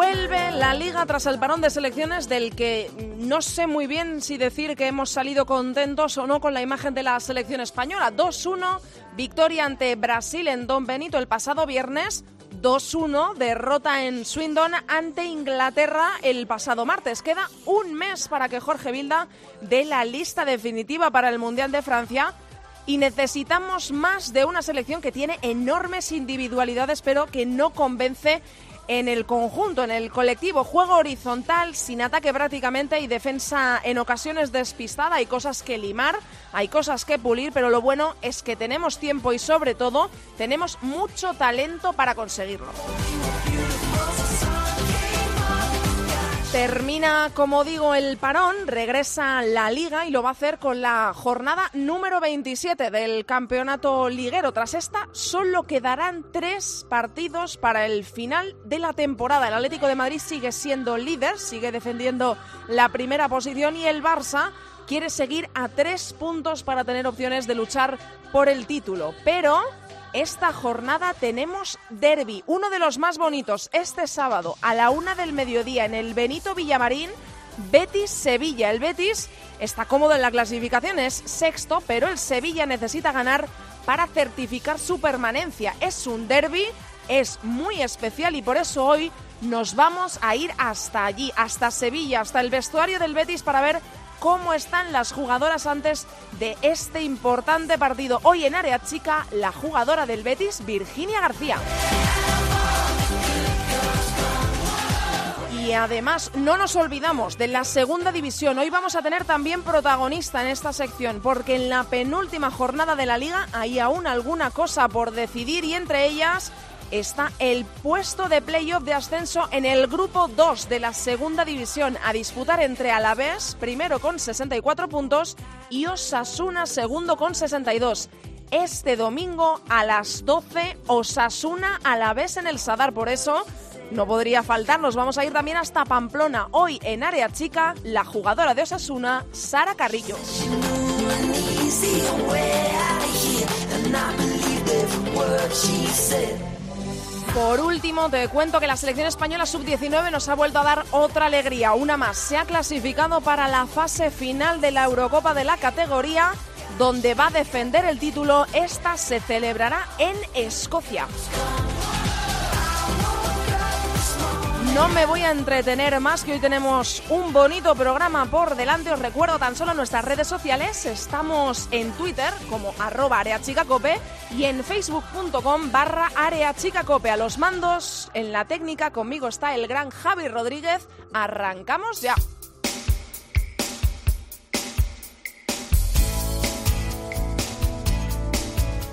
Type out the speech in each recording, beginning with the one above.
Vuelve la liga tras el parón de selecciones del que no sé muy bien si decir que hemos salido contentos o no con la imagen de la selección española. 2-1, victoria ante Brasil en Don Benito el pasado viernes. 2-1, derrota en Swindon ante Inglaterra el pasado martes. Queda un mes para que Jorge Vilda dé la lista definitiva para el Mundial de Francia y necesitamos más de una selección que tiene enormes individualidades pero que no convence en el conjunto, en el colectivo. Juego horizontal, sin ataque prácticamente y defensa en ocasiones despistada. Hay cosas que limar, hay cosas que pulir, pero lo bueno es que tenemos tiempo y sobre todo tenemos mucho talento para conseguirlo. Termina, como digo, el parón, regresa la liga y lo va a hacer con la jornada número 27 del campeonato liguero. Tras esta, solo quedarán tres partidos para el final de la temporada. El Atlético de Madrid sigue siendo líder, sigue defendiendo la primera posición y el Barça quiere seguir a tres puntos para tener opciones de luchar por el título. Pero esta jornada tenemos derby, uno de los más bonitos, este sábado a la una del mediodía en el Benito Villamarín, Betis-Sevilla. El Betis está cómodo en la clasificación, es sexto, pero el Sevilla necesita ganar para certificar su permanencia. Es un derby, es muy especial y por eso hoy nos vamos a ir hasta allí, hasta Sevilla, hasta el vestuario del Betis para ver cómo están las jugadoras antes de este importante partido. Hoy en área chica, la jugadora del Betis, Virginia García. Y además no nos olvidamos de la segunda división. Hoy vamos a tener también protagonista en esta sección porque en la penúltima jornada de la liga hay aún alguna cosa por decidir y entre ellas está el puesto de playoff de ascenso en el grupo 2 de la segunda división a disputar entre Alavés, primero con 64 puntos, y Osasuna, segundo con 62. Este domingo a las 12, Osasuna Alavés en el Sadar. Por eso no podría faltar, nos vamos a ir también hasta Pamplona. Hoy en área chica, la jugadora de Osasuna, Sara Carrillo. Por último, te cuento que la selección española sub-19 nos ha vuelto a dar otra alegría, una más. Se ha clasificado para la fase final de la Eurocopa de la categoría, donde va a defender el título. Esta se celebrará en Escocia. No me voy a entretener más, que hoy tenemos un bonito programa por delante. Os recuerdo tan solo nuestras redes sociales. Estamos en Twitter como arroba areachicacope y en facebook.com barra areachicacope. A los mandos, en la técnica, conmigo está el gran Javi Rodríguez. Arrancamos ya.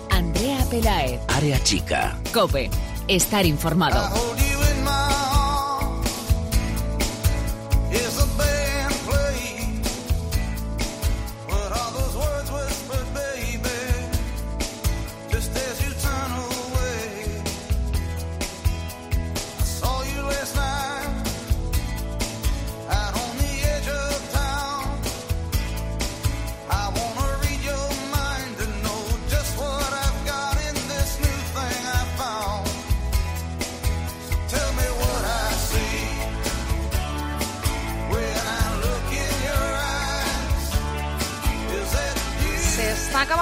Andrea Pelaez. Área chica. Cope. Estar informado.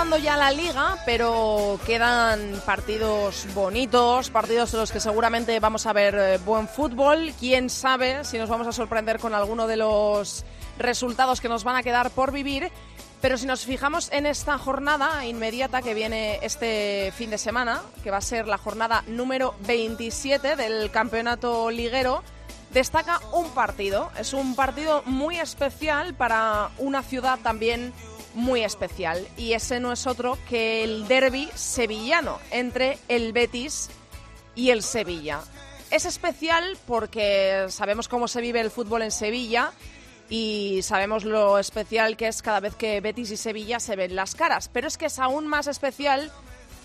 Acabando ya la liga, pero quedan partidos bonitos, partidos en los que seguramente vamos a ver eh, buen fútbol. Quién sabe si nos vamos a sorprender con alguno de los resultados que nos van a quedar por vivir. Pero si nos fijamos en esta jornada inmediata que viene este fin de semana, que va a ser la jornada número 27 del campeonato liguero, destaca un partido. Es un partido muy especial para una ciudad también muy especial. Y ese no es otro que el derby sevillano entre el Betis y el Sevilla. Es especial porque sabemos cómo se vive el fútbol en Sevilla y sabemos lo especial que es cada vez que Betis y Sevilla se ven las caras. Pero es que es aún más especial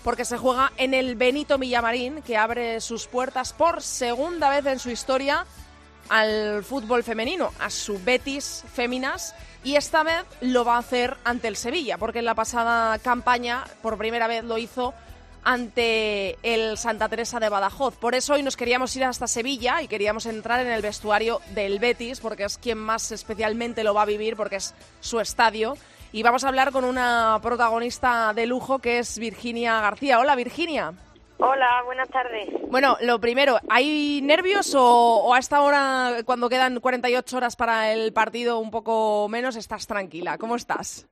porque se juega en el Benito Villamarín, que abre sus puertas por segunda vez en su historia al fútbol femenino, a su Betis Féminas, y esta vez lo va a hacer ante el Sevilla, porque en la pasada campaña por primera vez lo hizo ante el Santa Teresa de Badajoz. Por eso hoy nos queríamos ir hasta Sevilla y queríamos entrar en el vestuario del Betis, porque es quien más especialmente lo va a vivir, porque es su estadio. Y vamos a hablar con una protagonista de lujo que es Virginia García. Hola, Virginia. Hola, buenas tardes. Bueno, lo primero, ¿hay nervios o, o, a esta hora, cuando quedan 48 horas para el partido, un poco menos, estás tranquila? ¿Cómo estás?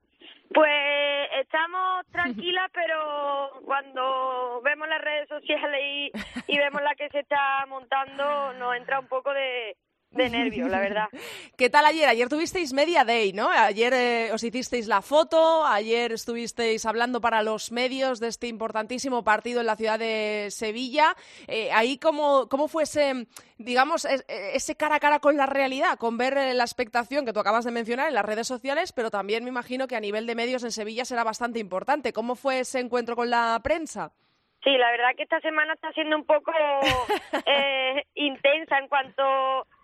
Pues estamos tranquilas, pero cuando vemos las redes sociales y, y vemos la que se está montando, nos entra un poco de, de nervios, la verdad. ¿Qué tal ayer? Ayer tuvisteis Media Day, ¿no? Ayer eh, os hicisteis la foto, ayer estuvisteis hablando para los medios de este importantísimo partido en la ciudad de Sevilla. Eh, ahí, ¿cómo, ¿cómo fue ese, digamos, ese cara a cara con la realidad, con ver eh, la expectación que tú acabas de mencionar en las redes sociales, pero también me imagino que a nivel de medios en Sevilla será bastante importante. ¿Cómo fue ese encuentro con la prensa? Sí, la verdad que esta semana está siendo un poco intensa en cuanto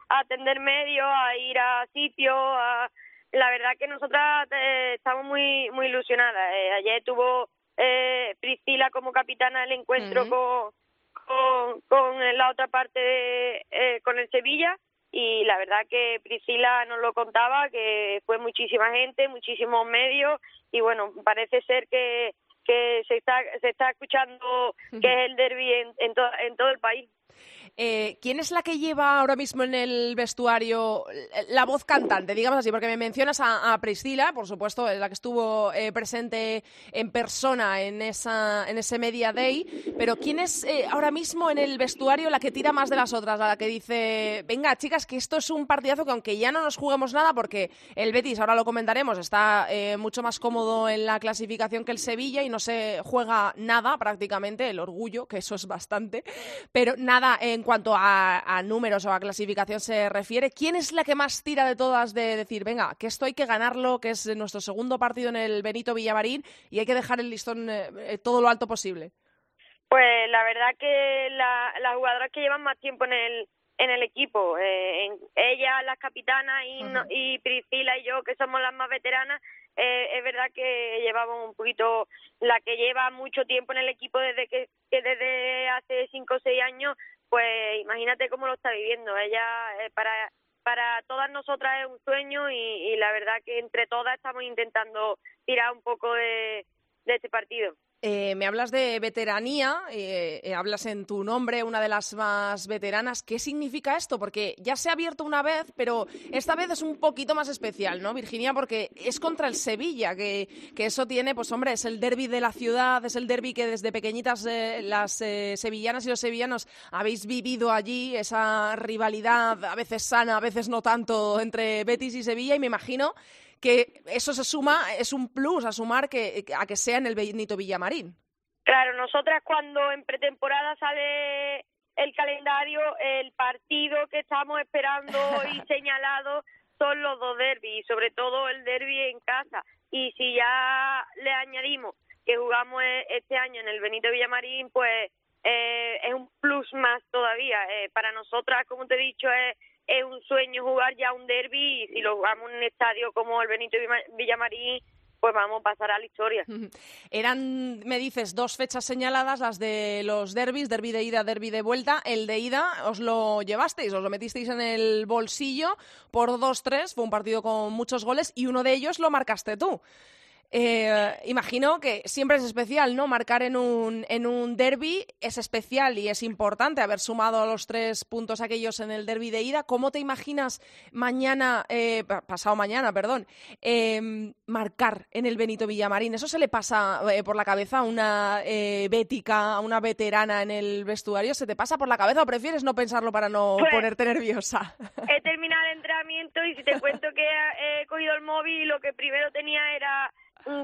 a atender medios, a ir a sitios, a... la verdad que nosotras eh, estamos muy muy ilusionadas. Eh, ayer tuvo eh, Priscila como capitana del encuentro uh -huh. con, con, con la otra parte de, eh, con el Sevilla y la verdad que Priscila nos lo contaba que fue muchísima gente, muchísimos medios y bueno, parece ser que que se está se está escuchando que es el derby en, en, to, en todo el país. Eh, ¿Quién es la que lleva ahora mismo en el vestuario la voz cantante, digamos así? Porque me mencionas a, Priscila, por supuesto, la que estuvo eh, presente en persona en, esa, en ese Media Day, pero ¿quién es eh, ahora mismo en el vestuario la que tira más de las otras? La que dice, venga, chicas, que esto es un partidazo que aunque ya no nos juguemos nada, porque el Betis, ahora lo comentaremos, está mucho más cómodo en la clasificación que el Sevilla y no se juega nada prácticamente, el orgullo, que eso es bastante, pero nada en cuanto a, a, números o a clasificación se refiere, ¿quién es la que más tira de todas de decir, venga, que esto hay que ganarlo, que es nuestro segundo partido en el Benito Villamarín y hay que dejar el listón eh, todo lo alto posible? Pues la verdad que la, las jugadoras que llevan más tiempo en el en el equipo, eh, en, ella, las capitanas y, uh -huh. no, y Priscila y yo, que somos las más veteranas, eh, es verdad que llevamos un poquito, la que lleva mucho tiempo en el equipo desde que, que desde hace cinco o seis años pues imagínate cómo lo está viviendo. Ella, eh, para, para todas nosotras es un sueño y, y, la verdad que entre todas estamos intentando tirar un poco de, de este partido. Eh, me hablas de veteranía, eh, eh, hablas en tu nombre, una de las más veteranas. ¿Qué significa esto? Porque ya se ha abierto una vez, pero esta vez es un poquito más especial, ¿no, Virginia? Porque es contra el Sevilla, que, que eso tiene, pues hombre, es el derby de la ciudad, es el derby que desde pequeñitas eh, las eh, sevillanas y los sevillanos habéis vivido allí, esa rivalidad a veces sana, a veces no tanto, entre Betis y Sevilla, y me imagino que eso se suma, es un plus a sumar que, a que sea en el Benito Villamarín. Claro, nosotras cuando en pretemporada sale el calendario, el partido que estamos esperando y señalado son los dos derbis, sobre todo el derby en casa. Y si ya le añadimos que jugamos este año en el Benito Villamarín, pues eh, es un plus más todavía. Eh, para nosotras, como te he dicho, es es un sueño jugar ya un derby y si lo jugamos en un estadio como el Benito Villamarín pues vamos a pasar a la historia. Eran, me dices, dos fechas señaladas, las de los derbis, derby de ida, derby de vuelta. El de ida os lo llevasteis, os lo metisteis en el bolsillo por 2-3, fue un partido con muchos goles y uno de ellos lo marcaste tú. Eh, imagino que siempre es especial, ¿no? Marcar en un, en un derby es especial y es importante haber sumado los tres puntos aquellos en el derby de ida. ¿Cómo te imaginas mañana, eh, pasado mañana, perdón, eh, marcar en el Benito Villamarín? ¿Eso se le pasa eh, por la cabeza a una eh, bética, a una veterana en el vestuario? ¿Se te pasa por la cabeza o prefieres no pensarlo para no pues, ponerte nerviosa? He terminado el entrenamiento y si te cuento que he, he cogido el móvil y lo que primero tenía era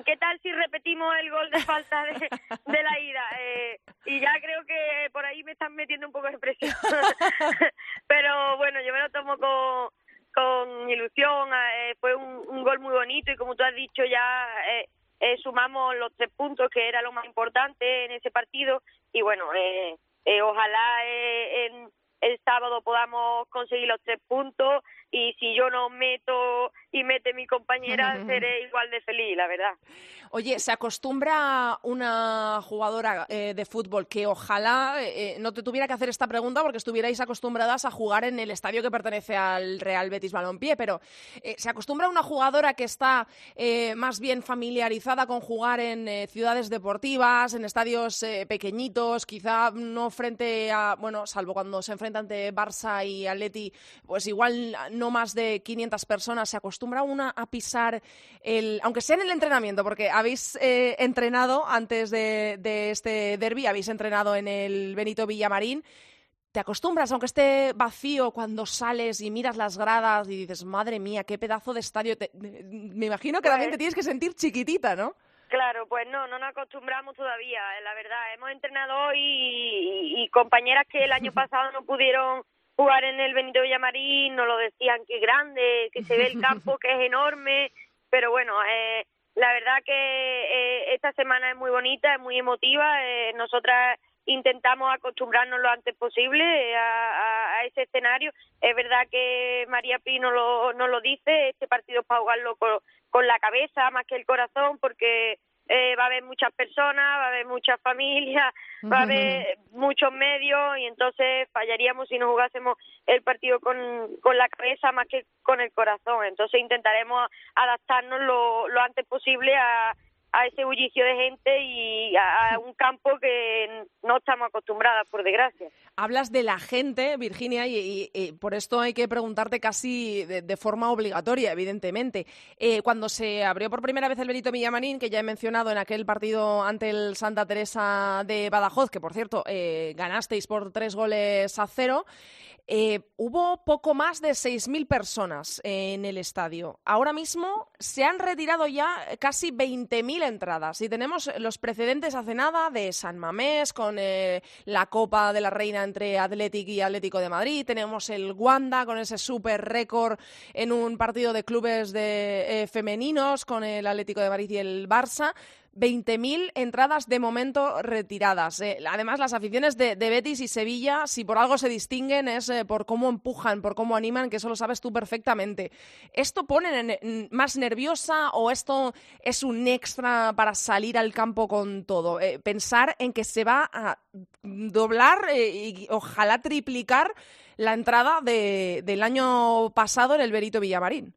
¿qué tal si repetimos el gol de falta de, la ida? Eh, y ya creo que por ahí me están metiendo un poco de presión. Pero bueno, yo me lo tomo con, con ilusión. Eh, fue un, gol muy bonito y como tú has dicho ya... Eh, eh, sumamos los tres puntos, que era lo más importante en ese partido, y bueno, eh, eh, ojalá en el sábado podamos conseguir los tres puntos y si yo no meto y mete mi compañera seré igual de feliz, la verdad. Oye, ¿se acostumbra una jugadora eh, de fútbol que ojalá eh, no te tuviera que hacer esta pregunta porque estuvierais acostumbradas a jugar en el estadio que pertenece al Real Betis Balompié, pero eh, ¿se acostumbra una jugadora que está más bien familiarizada con jugar en ciudades deportivas, en estadios pequeñitos, quizá no frente a, bueno, salvo cuando se enfrenta ante Barça y Atleti, pues igual no más de 500 personas, ¿se acostumbra una a pisar el, aunque sea en el entrenamiento, porque habéis eh, entrenado antes de, este derby, habéis entrenado en el Benito Villamarín. ¿Te acostumbras, aunque esté vacío, cuando sales y miras las gradas y dices, madre mía, qué pedazo de estadio? me imagino que también te pues tienes que sentir chiquitita, ¿no? Claro, pues no, no nos acostumbramos todavía, eh, la verdad. Hemos entrenado hoy y, compañeras que el año pasado no pudieron jugar en el Benito Villamarín, nos lo decían que grande, que se ve el campo, que es enorme, pero bueno, eh, la verdad que eh, esta semana es muy bonita, es muy emotiva. Eh, nosotras intentamos acostumbrarnos lo antes posible eh, a, ese escenario. Es verdad que María lo, nos lo dice, este partido es para jugarlo con la cabeza más que el corazón, porque eh, va a haber muchas personas, va a haber muchas familias, va a haber muchos medios y entonces fallaríamos si no jugásemos el partido con, con la cabeza más que con el corazón. Entonces intentaremos adaptarnos lo, lo antes posible a, a ese bullicio de gente y a, un campo que no estamos acostumbradas, por desgracia. Hablas de la gente, Virginia, y, por esto hay que preguntarte casi de, forma obligatoria, evidentemente. Eh, cuando se abrió por primera vez el Benito Villamarín, que ya he mencionado en aquel partido ante el Santa Teresa de Badajoz, que por cierto eh, ganasteis por tres goles a cero, eh, hubo poco más de 6.000 personas en el estadio. Ahora mismo se han retirado ya casi 20.000 entradas y tenemos los precedentes hace nada de San Mamés con eh, la Copa de la Reina entre Athletic y Atlético de Madrid. Tenemos el Wanda con ese super récord en un partido de clubes de, eh, femeninos con el Atlético de Madrid y el Barça. 20.000 entradas de momento retiradas. Eh. además, las aficiones de, Betis y Sevilla, si por algo se distinguen, es eh, por cómo empujan, por cómo animan, que eso lo sabes tú perfectamente. ¿Esto pone más nerviosa o esto es un extra para salir al campo con todo? Eh, pensar en que se va a doblar y ojalá triplicar la entrada del año pasado en el Berito Villamarín.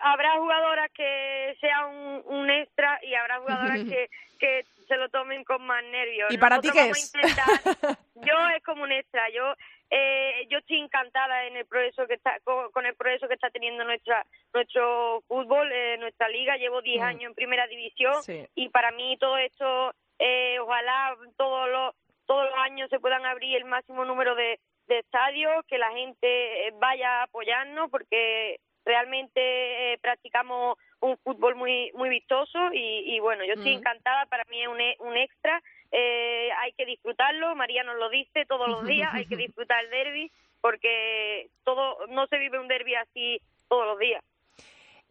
Habrá jugadoras que sea un, extra y habrá jugadoras que, que se lo tomen con más nervios. ¿Y para ti qué es? yo es como un extra. Yo eh, yo estoy encantada en el progreso que está con, el progreso que está teniendo nuestra nuestro fútbol, eh, nuestra liga. Llevo 10 mm. años en primera división y para mí todo esto, eh, ojalá todos los todos los años se puedan abrir el máximo número de, de estadios, que la gente eh, vaya a apoyarnos porque realmente eh, practicamos un fútbol muy muy vistoso y, bueno, yo estoy encantada, para mí es un, e, un extra, eh, hay que disfrutarlo, María nos lo dice todos los días, hay que disfrutar el derby porque todo no se vive un derby así todos los días.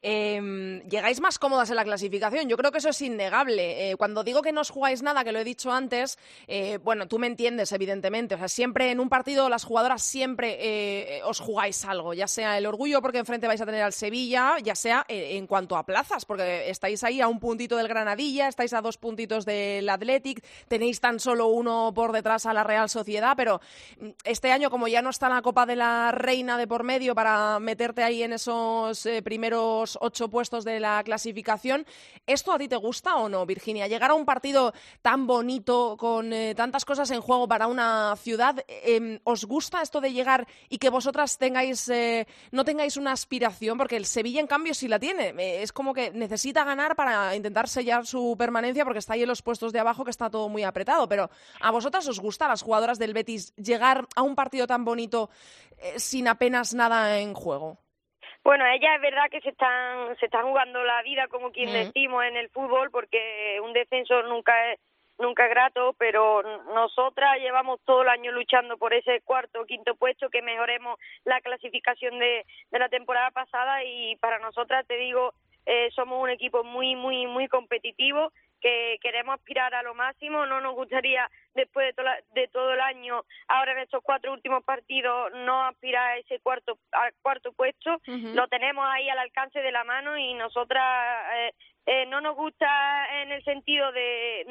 Eh, llegáis más cómodas en la clasificación. Yo creo que eso es innegable. Eh, cuando digo que no os jugáis nada, que lo he dicho antes, eh, bueno, tú me entiendes, evidentemente. O sea, siempre en un partido las jugadoras siempre eh, os jugáis algo, ya sea el orgullo porque enfrente vais a tener al Sevilla, ya sea en cuanto a plazas, porque estáis ahí a un puntito del Granadilla, estáis a dos puntitos del Athletic, tenéis tan solo uno por detrás a la Real Sociedad, pero mm, este año, como ya no está la Copa de la Reina de por medio para meterte ahí en esos primeros ocho puestos de la clasificación. ¿Esto a ti te gusta o no, Virginia? Llegar a un partido tan bonito, con eh, tantas cosas en juego para una ciudad, em, ¿os gusta esto de llegar y que vosotras tengáis, eh, no tengáis una aspiración? Porque el Sevilla, en cambio, sí la tiene. Eh, es como que necesita ganar para intentar sellar su permanencia porque está ahí en los puestos de abajo que está todo muy apretado. Pero ¿a vosotras os gusta, las jugadoras del Betis, llegar a un partido tan bonito sin apenas nada en juego? Bueno, ellas es verdad que se están, se están jugando la vida, como quien decimos, en el fútbol, porque un descenso nunca es nunca es grato, pero nosotras llevamos todo el año luchando por ese cuarto o quinto puesto, que mejoremos la clasificación de, de la temporada pasada y para nosotras, te digo, eh, somos un equipo muy, muy, muy competitivo que queremos aspirar a lo máximo. No nos gustaría, después de, de todo el año, ahora en estos cuatro últimos partidos, no aspirar a ese cuarto, al cuarto puesto. Lo tenemos ahí al alcance de la mano y nosotras eh, eh, no nos gusta en el sentido de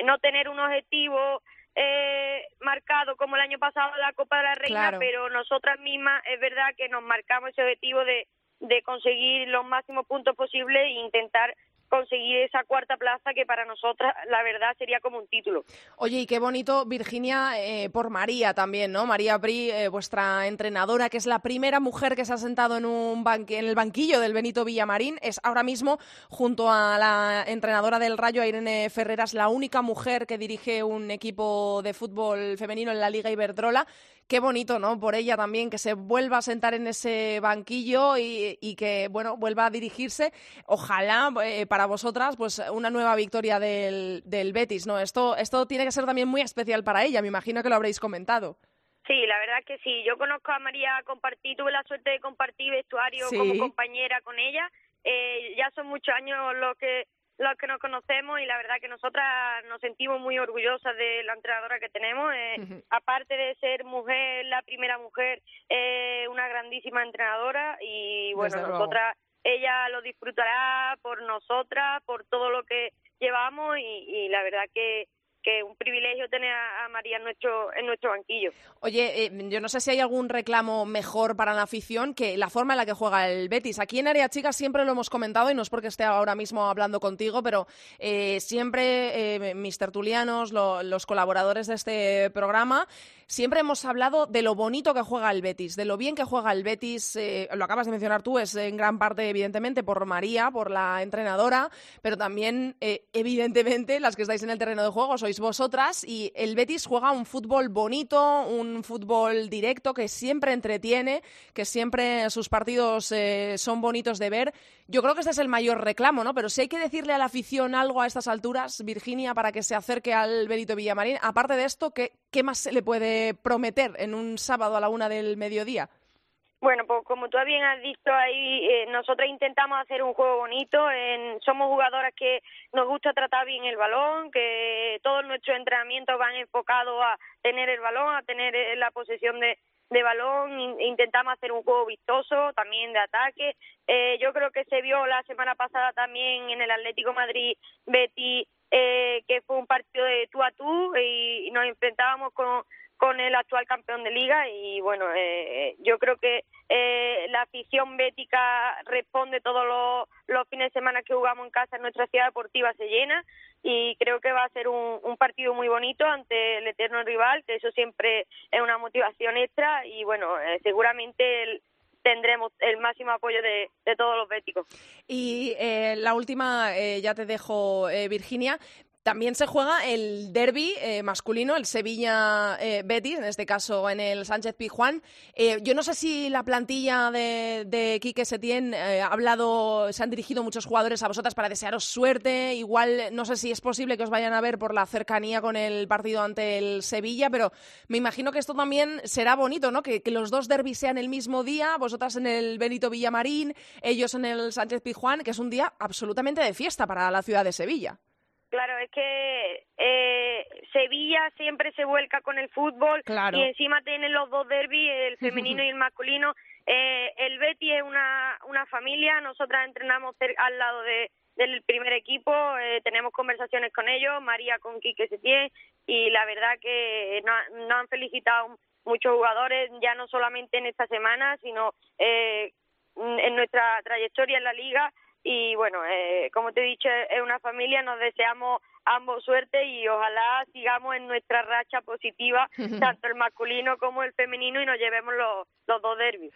mm, no tener un objetivo eh, marcado como el año pasado la Copa de la Reina, pero nosotras mismas es verdad que nos marcamos ese objetivo de, de conseguir los máximos puntos posibles e intentar conseguir esa cuarta plaza que para nosotras la verdad sería como un título. Oye, y qué bonito Virginia eh, por María también, ¿no? María Bri, eh, vuestra entrenadora, que es la primera mujer que se ha sentado en, un en el banquillo del Benito Villamarín, es ahora mismo junto a la entrenadora del Rayo, Irene Ferreras, la única mujer que dirige un equipo de fútbol femenino en la Liga Iberdrola qué bonito, ¿no? Por ella también, que se vuelva a sentar en ese banquillo y, que, bueno, vuelva a dirigirse. Ojalá eh, para vosotras, pues una nueva victoria del, del Betis, ¿no? Esto, esto tiene que ser también muy especial para ella, me imagino que lo habréis comentado. Sí, la verdad que sí. Yo conozco a María, compartí, tuve la suerte de compartir vestuario como compañera con ella. Eh, ya son muchos años los que los que nos conocemos y la verdad que nosotras nos sentimos muy orgullosas de la entrenadora que tenemos. Eh, aparte de ser mujer, la primera mujer, eh, una grandísima entrenadora y bueno, nosotras, ella lo disfrutará por nosotras, por todo lo que llevamos y la verdad que que un privilegio tener a, María en nuestro, banquillo. Oye, eh, yo no sé si hay algún reclamo mejor para la afición que la forma en la que juega el Betis. Aquí en Área Chica siempre lo hemos comentado y no es porque esté ahora mismo hablando contigo, pero eh, siempre eh, mis tertulianos, los colaboradores de este programa, siempre hemos hablado de lo bonito que juega el Betis, de lo bien que juega el Betis. lo acabas de mencionar tú, es en gran parte, evidentemente, por María, por la entrenadora, pero también, evidentemente, las que estáis en el terreno de juego sois vosotras y el Betis juega un fútbol bonito, un fútbol directo que siempre entretiene, que siempre sus partidos eh, son bonitos de ver. Yo creo que este es el mayor reclamo, ¿no? Pero si hay que decirle a la afición algo a estas alturas, Virginia, para que se acerque al Benito Villamarín, aparte de esto, ¿qué, qué más se le puede prometer en un sábado a la una del mediodía? Bueno, pues como tú bien has dicho ahí, eh, nosotros intentamos hacer un juego bonito. En, somos jugadoras que nos gusta tratar bien el balón, que todos nuestros entrenamientos van enfocados a tener el balón, a tener eh, la posesión de, balón. Intentamos hacer un juego vistoso, también de ataque. Eh, yo creo que se vio la semana pasada también en el Atlético Madrid Betty, eh, que fue un partido de tú a tú y nos enfrentábamos con con el actual campeón de liga y bueno, eh, yo creo que eh, la afición bética responde todos los, fines de semana que jugamos en casa en nuestra ciudad deportiva se llena y creo que va a ser un, un partido muy bonito ante el eterno rival, que eso siempre es una motivación extra y bueno, eh, seguramente tendremos el máximo apoyo de, de, todos los béticos. Y eh, la última, eh, ya te dejo, eh, Virginia. También se juega el derby eh, masculino, el Sevilla-Betis, en este caso en el Sánchez Pijuán. Eh, yo no sé si la plantilla de, de Quique Setién eh, ha hablado, se han dirigido muchos jugadores a vosotras para desearos suerte. Igual no sé si es posible que os vayan a ver por la cercanía con el partido ante el Sevilla, pero me imagino que esto también será bonito, ¿no? Que, que los dos derbis sean el mismo día, vosotras en el Benito Villamarín, ellos en el Sánchez Pijuán, que es un día absolutamente de fiesta para la ciudad de Sevilla. Claro, es que eh, Sevilla siempre se vuelca con el fútbol y encima tienen los dos derbis, el femenino y el masculino. Eh, el Betty es una, una familia, nosotras entrenamos al lado de, del primer equipo, eh, tenemos conversaciones con ellos, María con Quique Setién, y la verdad que nos no han felicitado muchos jugadores, ya no solamente en esta semana, sino eh, en nuestra trayectoria en la liga y bueno, eh, como te he dicho, es una familia, nos deseamos ambos suerte y ojalá sigamos en nuestra racha positiva, tanto el masculino como el femenino, y nos llevemos los, los dos derbis.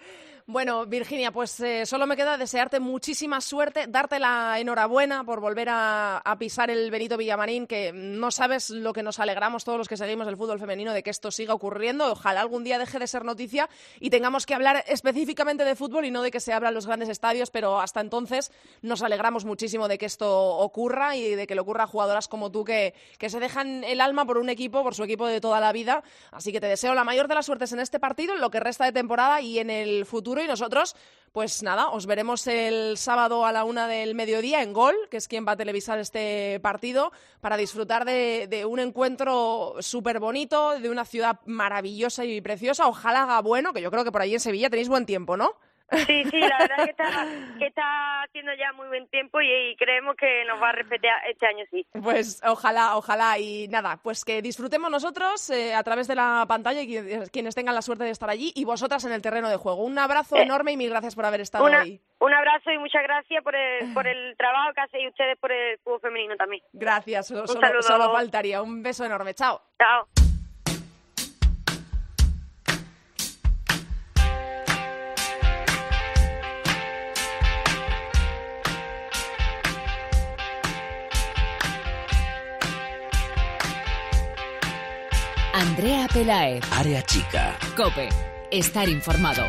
Bueno, Virginia, pues eh, solo me queda desearte muchísima suerte, darte la enhorabuena por volver a, pisar el Benito Villamarín, que no sabes lo que nos alegramos todos los que seguimos el fútbol femenino de que esto siga ocurriendo. Ojalá algún día deje de ser noticia y tengamos que hablar específicamente de fútbol y no de que se abran los grandes estadios, pero hasta entonces nos alegramos muchísimo de que esto ocurra y de que le ocurra a jugadoras como tú que, que se dejan el alma por un equipo, por su equipo de toda la vida. Así que te deseo la mayor de las suertes en este partido, en lo que resta de temporada y en el futuro. Y nosotros, pues nada, os veremos el sábado a la una del mediodía en Gol, que es quien va a televisar este partido, para disfrutar de, de un encuentro súper bonito, de una ciudad maravillosa y preciosa. Ojalá haga bueno, que yo creo que por ahí en Sevilla tenéis buen tiempo, ¿no? Sí, sí, la verdad es que está, que está haciendo ya muy buen tiempo y, creemos que nos va a respetar este año, sí. Pues ojalá, ojalá. Y nada, pues que disfrutemos nosotros eh, a través de la pantalla y quienes tengan la suerte de estar allí y vosotras en el terreno de juego. Un abrazo eh, enorme y mil gracias por haber estado ahí. Un abrazo y muchas gracias por el, por el trabajo que hacéis ustedes por el fútbol femenino también. Gracias, solo, solo faltaría. Un beso enorme. Chao. Chao. Andrea Pelaez. Área chica. Cope. Estar informado.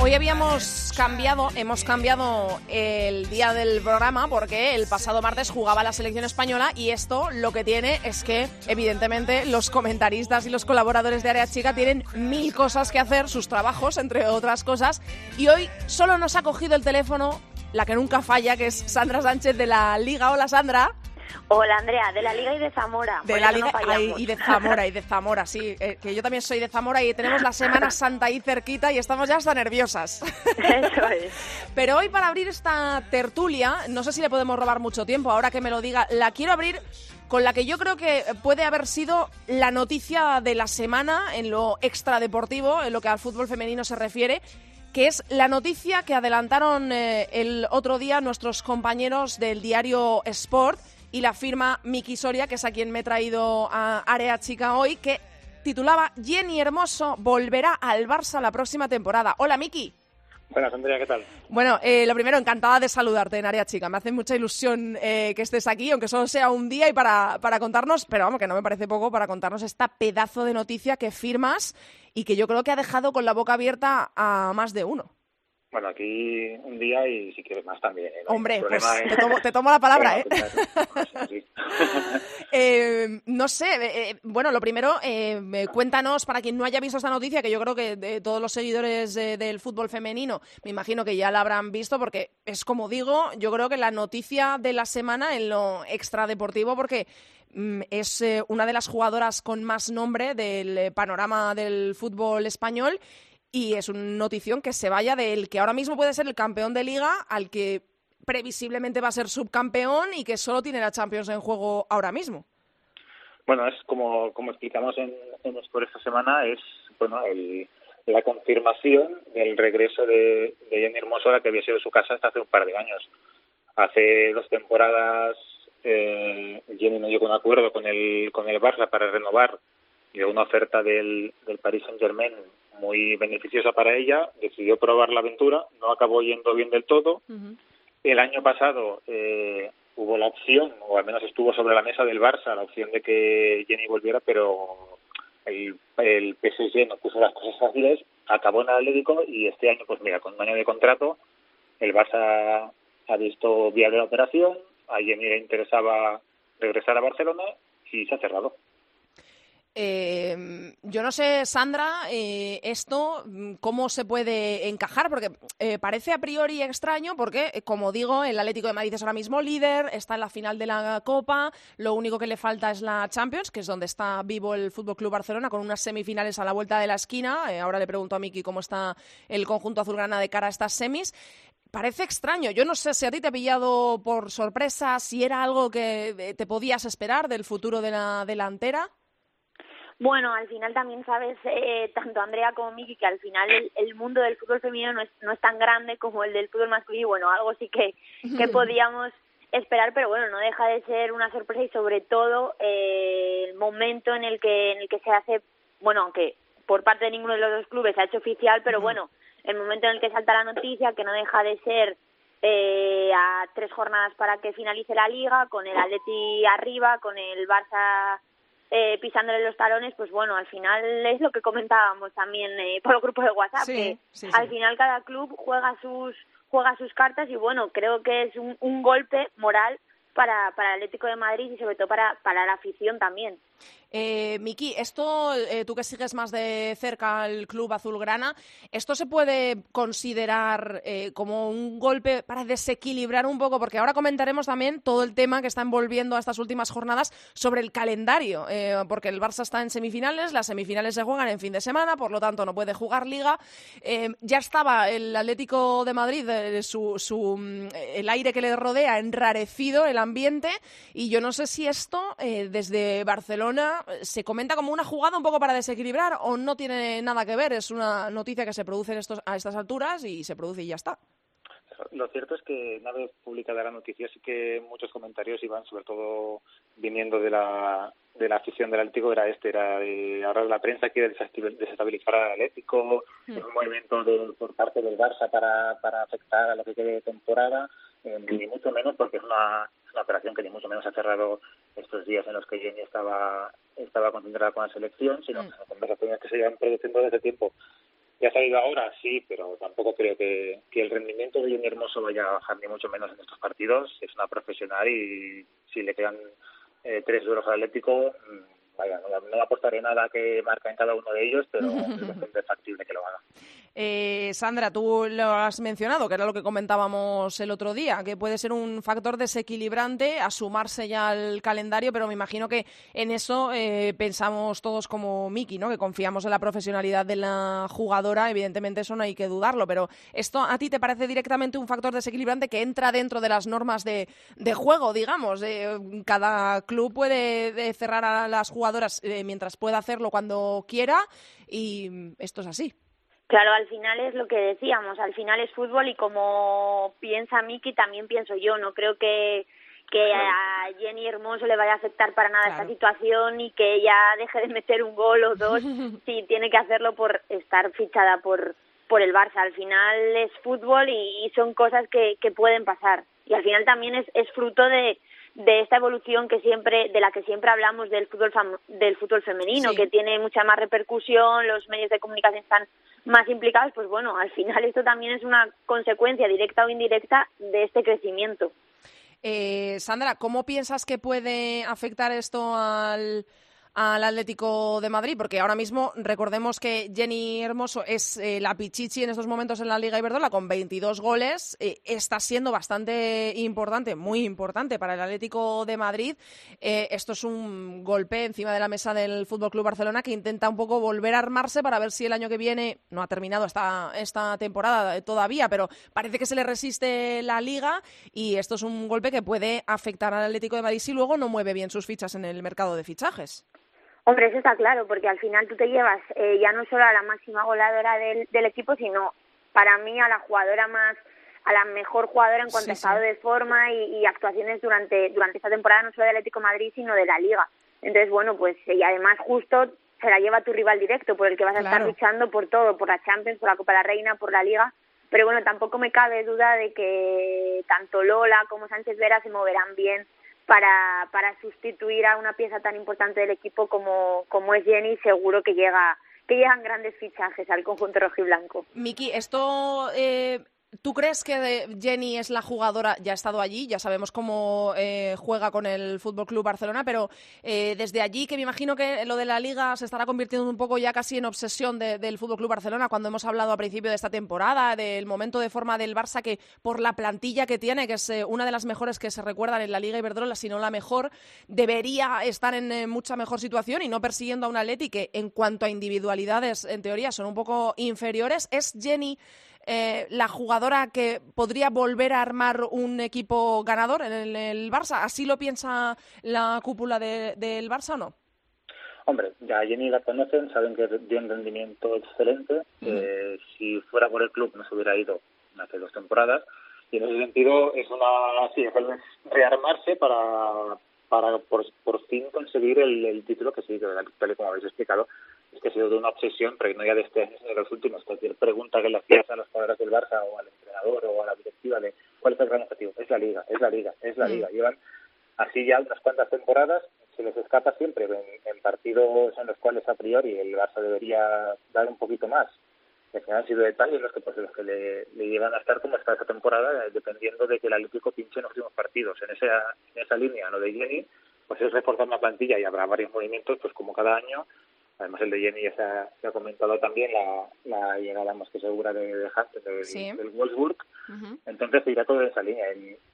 Hoy habíamos cambiado, hemos cambiado el día del programa porque el pasado martes jugaba la selección española y esto lo que tiene es que evidentemente los comentaristas y los colaboradores de Área Chica tienen mil cosas que hacer, sus trabajos entre otras cosas y hoy solo nos ha cogido el teléfono la que nunca falla, que es Sandra Sánchez de la Liga. Hola, Sandra. Hola Andrea, de la Liga y de Zamora. De la Liga y de Zamora, y de Zamora, sí. Eh, que yo también soy de Zamora y tenemos la Semana Santa ahí cerquita y estamos ya hasta nerviosas. Eso es. Pero hoy para abrir esta tertulia, no sé si le podemos robar mucho tiempo, ahora que me lo diga, la quiero abrir con la que yo creo que puede haber sido la noticia de la semana en lo extradeportivo, en lo que al fútbol femenino se refiere, que es la noticia que adelantaron eh, el otro día nuestros compañeros del diario Sport y la firma Miki Soria, que es a quien me he traído a Área Chica hoy, que titulaba Jenny Hermoso volverá al Barça la próxima temporada. Hola Miki. Buenas, Andrea, ¿qué tal? Bueno, eh, lo primero, encantada de saludarte en Área Chica. Me hace mucha ilusión eh, que estés aquí, aunque solo sea un día y para, para contarnos, pero vamos, que no me parece poco, para contarnos esta pedazo de noticia que firmas y que yo creo que ha dejado con la boca abierta a más de uno. Bueno, aquí un día y si quieres más también. ¿eh? Hombre, pues te, tomo, la palabra, ¿eh? ¿eh? No sé, eh, bueno, lo primero, cuéntanos, para quien no haya visto esta noticia, que yo creo que de todos los seguidores del fútbol femenino, me imagino que ya la habrán visto, porque es como digo, yo creo que la noticia de la semana en lo extradeportivo, porque mm, es una de las jugadoras con más nombre del panorama del fútbol español y es una notición que se vaya del que ahora mismo puede ser el campeón de liga al que previsiblemente va a ser subcampeón y que solo tiene la Champions en juego ahora mismo. Bueno, es como, como explicamos en, en por esta semana, es bueno el, la confirmación del regreso de, de Jenny Hermoso la que había sido su casa hasta hace un par de años. Hace dos temporadas eh, Jenny no llegó a un acuerdo con el, con el Barça para renovar y una oferta del, del Paris Saint Germain muy beneficiosa para ella, decidió probar la aventura, no acabó yendo bien del todo. El año pasado eh, hubo la opción, o al menos estuvo sobre la mesa del Barça, la opción de que Jenny volviera, pero el, el PSG no puso las cosas fáciles, acabó en el Atlético y este año, pues mira, con un año de contrato, el Barça ha visto viable la operación, a Jenny le interesaba regresar a Barcelona y se ha cerrado. Eh, yo no sé, Sandra, eh, esto cómo se puede encajar, porque eh, parece a priori extraño, porque, como digo, el Atlético de Madrid es ahora mismo líder, está en la final de la Copa, lo único que le falta es la Champions, que es donde está vivo el Fútbol Club Barcelona, con unas semifinales a la vuelta de la esquina. ahora le pregunto a Miki cómo está el conjunto azulgrana de cara a estas semis parece extraño. Yo no sé si a ti te ha pillado por sorpresa, si era algo que te podías esperar del futuro de la delantera. Bueno, al final también sabes, eh, tanto Andrea como Miki, que al final el, mundo del fútbol femenino no es, no es tan grande como el del fútbol masculino. Bueno, algo sí que, que podíamos esperar, pero bueno, no deja de ser una sorpresa y sobre todo eh, el momento en el que en el que se hace, bueno, aunque por parte de ninguno de los dos clubes se ha hecho oficial, pero bueno, el momento en el que salta la noticia, que no deja de ser eh, a tres jornadas para que finalice la liga, con el Atleti arriba, con el Barça eh, pisándole los talones, pues bueno, al final es lo que comentábamos también eh, por el grupo de WhatsApp, que al final cada club juega sus juega sus cartas y bueno, creo que es un, un golpe moral para, para el Atlético de Madrid y sobre todo para, para la afición también. Eh, Miki, esto, eh, tú que sigues más de cerca al club azulgrana, ¿esto se puede considerar eh, como un golpe para desequilibrar un poco? Porque ahora comentaremos también todo el tema que está envolviendo a estas últimas jornadas sobre el calendario, eh, porque el Barça está en semifinales, las semifinales se juegan en fin de semana, por lo tanto no puede jugar liga. ya estaba el Atlético de Madrid, su, su, mm, el aire que le rodea enrarecido, el ambiente, y yo no sé si esto desde Barcelona se comenta como una jugada un poco para desequilibrar o no tiene nada que ver, es una noticia que se produce en estos, a estas alturas y se produce y ya está. Lo cierto es que una vez publicada la noticia sí que muchos comentarios iban sobre todo viniendo de la de la afición del Atlético era este, era de, ahora la prensa quiere desestabilizar al Atlético, mm. es un movimiento por parte del Barça para, para afectar a lo que quede de temporada, eh, ni mucho menos porque es una, una operación que ni mucho menos ha cerrado estos días en los que Jenny estaba estaba concentrada con la selección, sino mm. que son conversaciones que se llevan produciendo desde tiempo. Ya ha salido ahora, sí, pero tampoco creo que, que el rendimiento de Jenny Hermoso vaya a bajar ni mucho menos en estos partidos. Es una profesional y si le quedan eh, tres duros al Atlético, mm, vaya, no, apostaré nada que marca en cada uno de ellos, pero es bastante factible que lo haga. Eh, Sandra, tú lo has mencionado, que era lo que comentábamos el otro día, que puede ser un factor desequilibrante a sumarse ya al calendario, pero me imagino que en eso eh, pensamos todos como Miki, ¿no? que confiamos en la profesionalidad de la jugadora, evidentemente eso no hay que dudarlo, pero ¿esto a ti te parece directamente un factor desequilibrante que entra dentro de las normas de, de juego, digamos? Eh, cada club puede cerrar a las jugadoras eh, mientras pueda hacerlo cuando quiera y esto es así. Claro, al final es lo que decíamos, al final es fútbol y como piensa Miki también pienso yo, no creo que que a Jenny Hermoso le vaya a afectar para nada esta situación y que ella deje de meter un gol o dos si tiene que hacerlo por estar fichada por por el Barça. Al final es fútbol y, y son cosas que, que pueden pasar. Y al final también es, es fruto de, de esta evolución que siempre de la que siempre hablamos del fútbol del fútbol femenino que tiene mucha más repercusión los medios de comunicación están más implicados pues bueno al final esto también es una consecuencia directa o indirecta de este crecimiento. Eh, Sandra cómo piensas que puede afectar esto al al Atlético de Madrid, porque ahora mismo recordemos que Jenny Hermoso es eh, la pichichi en estos momentos en la Liga Iberdrola con 22 goles, eh, está siendo bastante importante, muy importante para el Atlético de Madrid. Eh, esto es un golpe encima de la mesa del Fútbol Club Barcelona que intenta un poco volver a armarse para ver si el año que viene no ha terminado esta, esta temporada todavía, pero parece que se le resiste la Liga y esto es un golpe que puede afectar al Atlético de Madrid si luego no mueve bien sus fichas en el mercado de fichajes. Hombre, eso está claro, porque al final tú te llevas eh, ya no solo a la máxima goleadora del, del equipo, sino para mí a la jugadora más a la mejor jugadora en cuanto a estado de forma y, actuaciones durante durante esta temporada no solo del Atlético Madrid sino de la Liga. Entonces bueno pues y además justo se la lleva tu rival directo por el que vas a estar luchando por todo por la Champions por la Copa de la Reina por la Liga. Pero bueno tampoco me cabe duda de que tanto Lola como Sánchez Vera se moverán bien para, para sustituir a una pieza tan importante del equipo como, como es Jenny, seguro que llega que llegan grandes fichajes al conjunto rojiblanco. Miki, esto eh, ¿Tú crees que Jenny es la jugadora? Ya ha estado allí, ya sabemos cómo eh, juega con el Fútbol Club Barcelona, pero eh, desde allí, que me imagino que lo de la Liga se estará convirtiendo un poco ya casi en obsesión del Fútbol Club Barcelona, cuando hemos hablado a principio de esta temporada del momento de forma del Barça, que por la plantilla que tiene, que es eh, una de las mejores que se recuerdan en la Liga Iberdrola, si no la mejor, debería estar en mucha mejor situación y no persiguiendo a un Atleti que, en cuanto a individualidades, en teoría, son un poco inferiores. ¿Es Jenny? Eh, la jugadora que podría volver a armar un equipo ganador en el, Barça. ¿Así lo piensa la cúpula del Barça o no? Hombre, ya Jenny la conocen, saben que dio un rendimiento excelente. si fuera por el club no se hubiera ido hace dos temporadas. Y en ese sentido es una sí, rearmarse para, para por, por fin conseguir el, título que sí, tal y como habéis explicado, es que ha sido de una obsesión, pero no ya de este año, sino de los últimos. Cualquier pregunta que le hacías a los jugadores del Barça o al entrenador o a la directiva de cuál es el gran objetivo, es la Liga, es la Liga, es la mm. Liga. Llevan así ya unas cuantas temporadas, se les escapa siempre en, partidos en los cuales a priori el Barça debería dar un poquito más. Que han sido detalles los que, pues, los que le, llevan a estar como está esta temporada, eh, dependiendo de que el Atlético pinche en los últimos partidos. En esa, en esa línea, lo de Jenny, pues es reforzar una plantilla y habrá varios movimientos, pues como cada año. Además, el de Jenny ya se ha, comentado también la, la, llegada más que segura de, de del, del Wolfsburg. Entonces, irá todo en esa línea.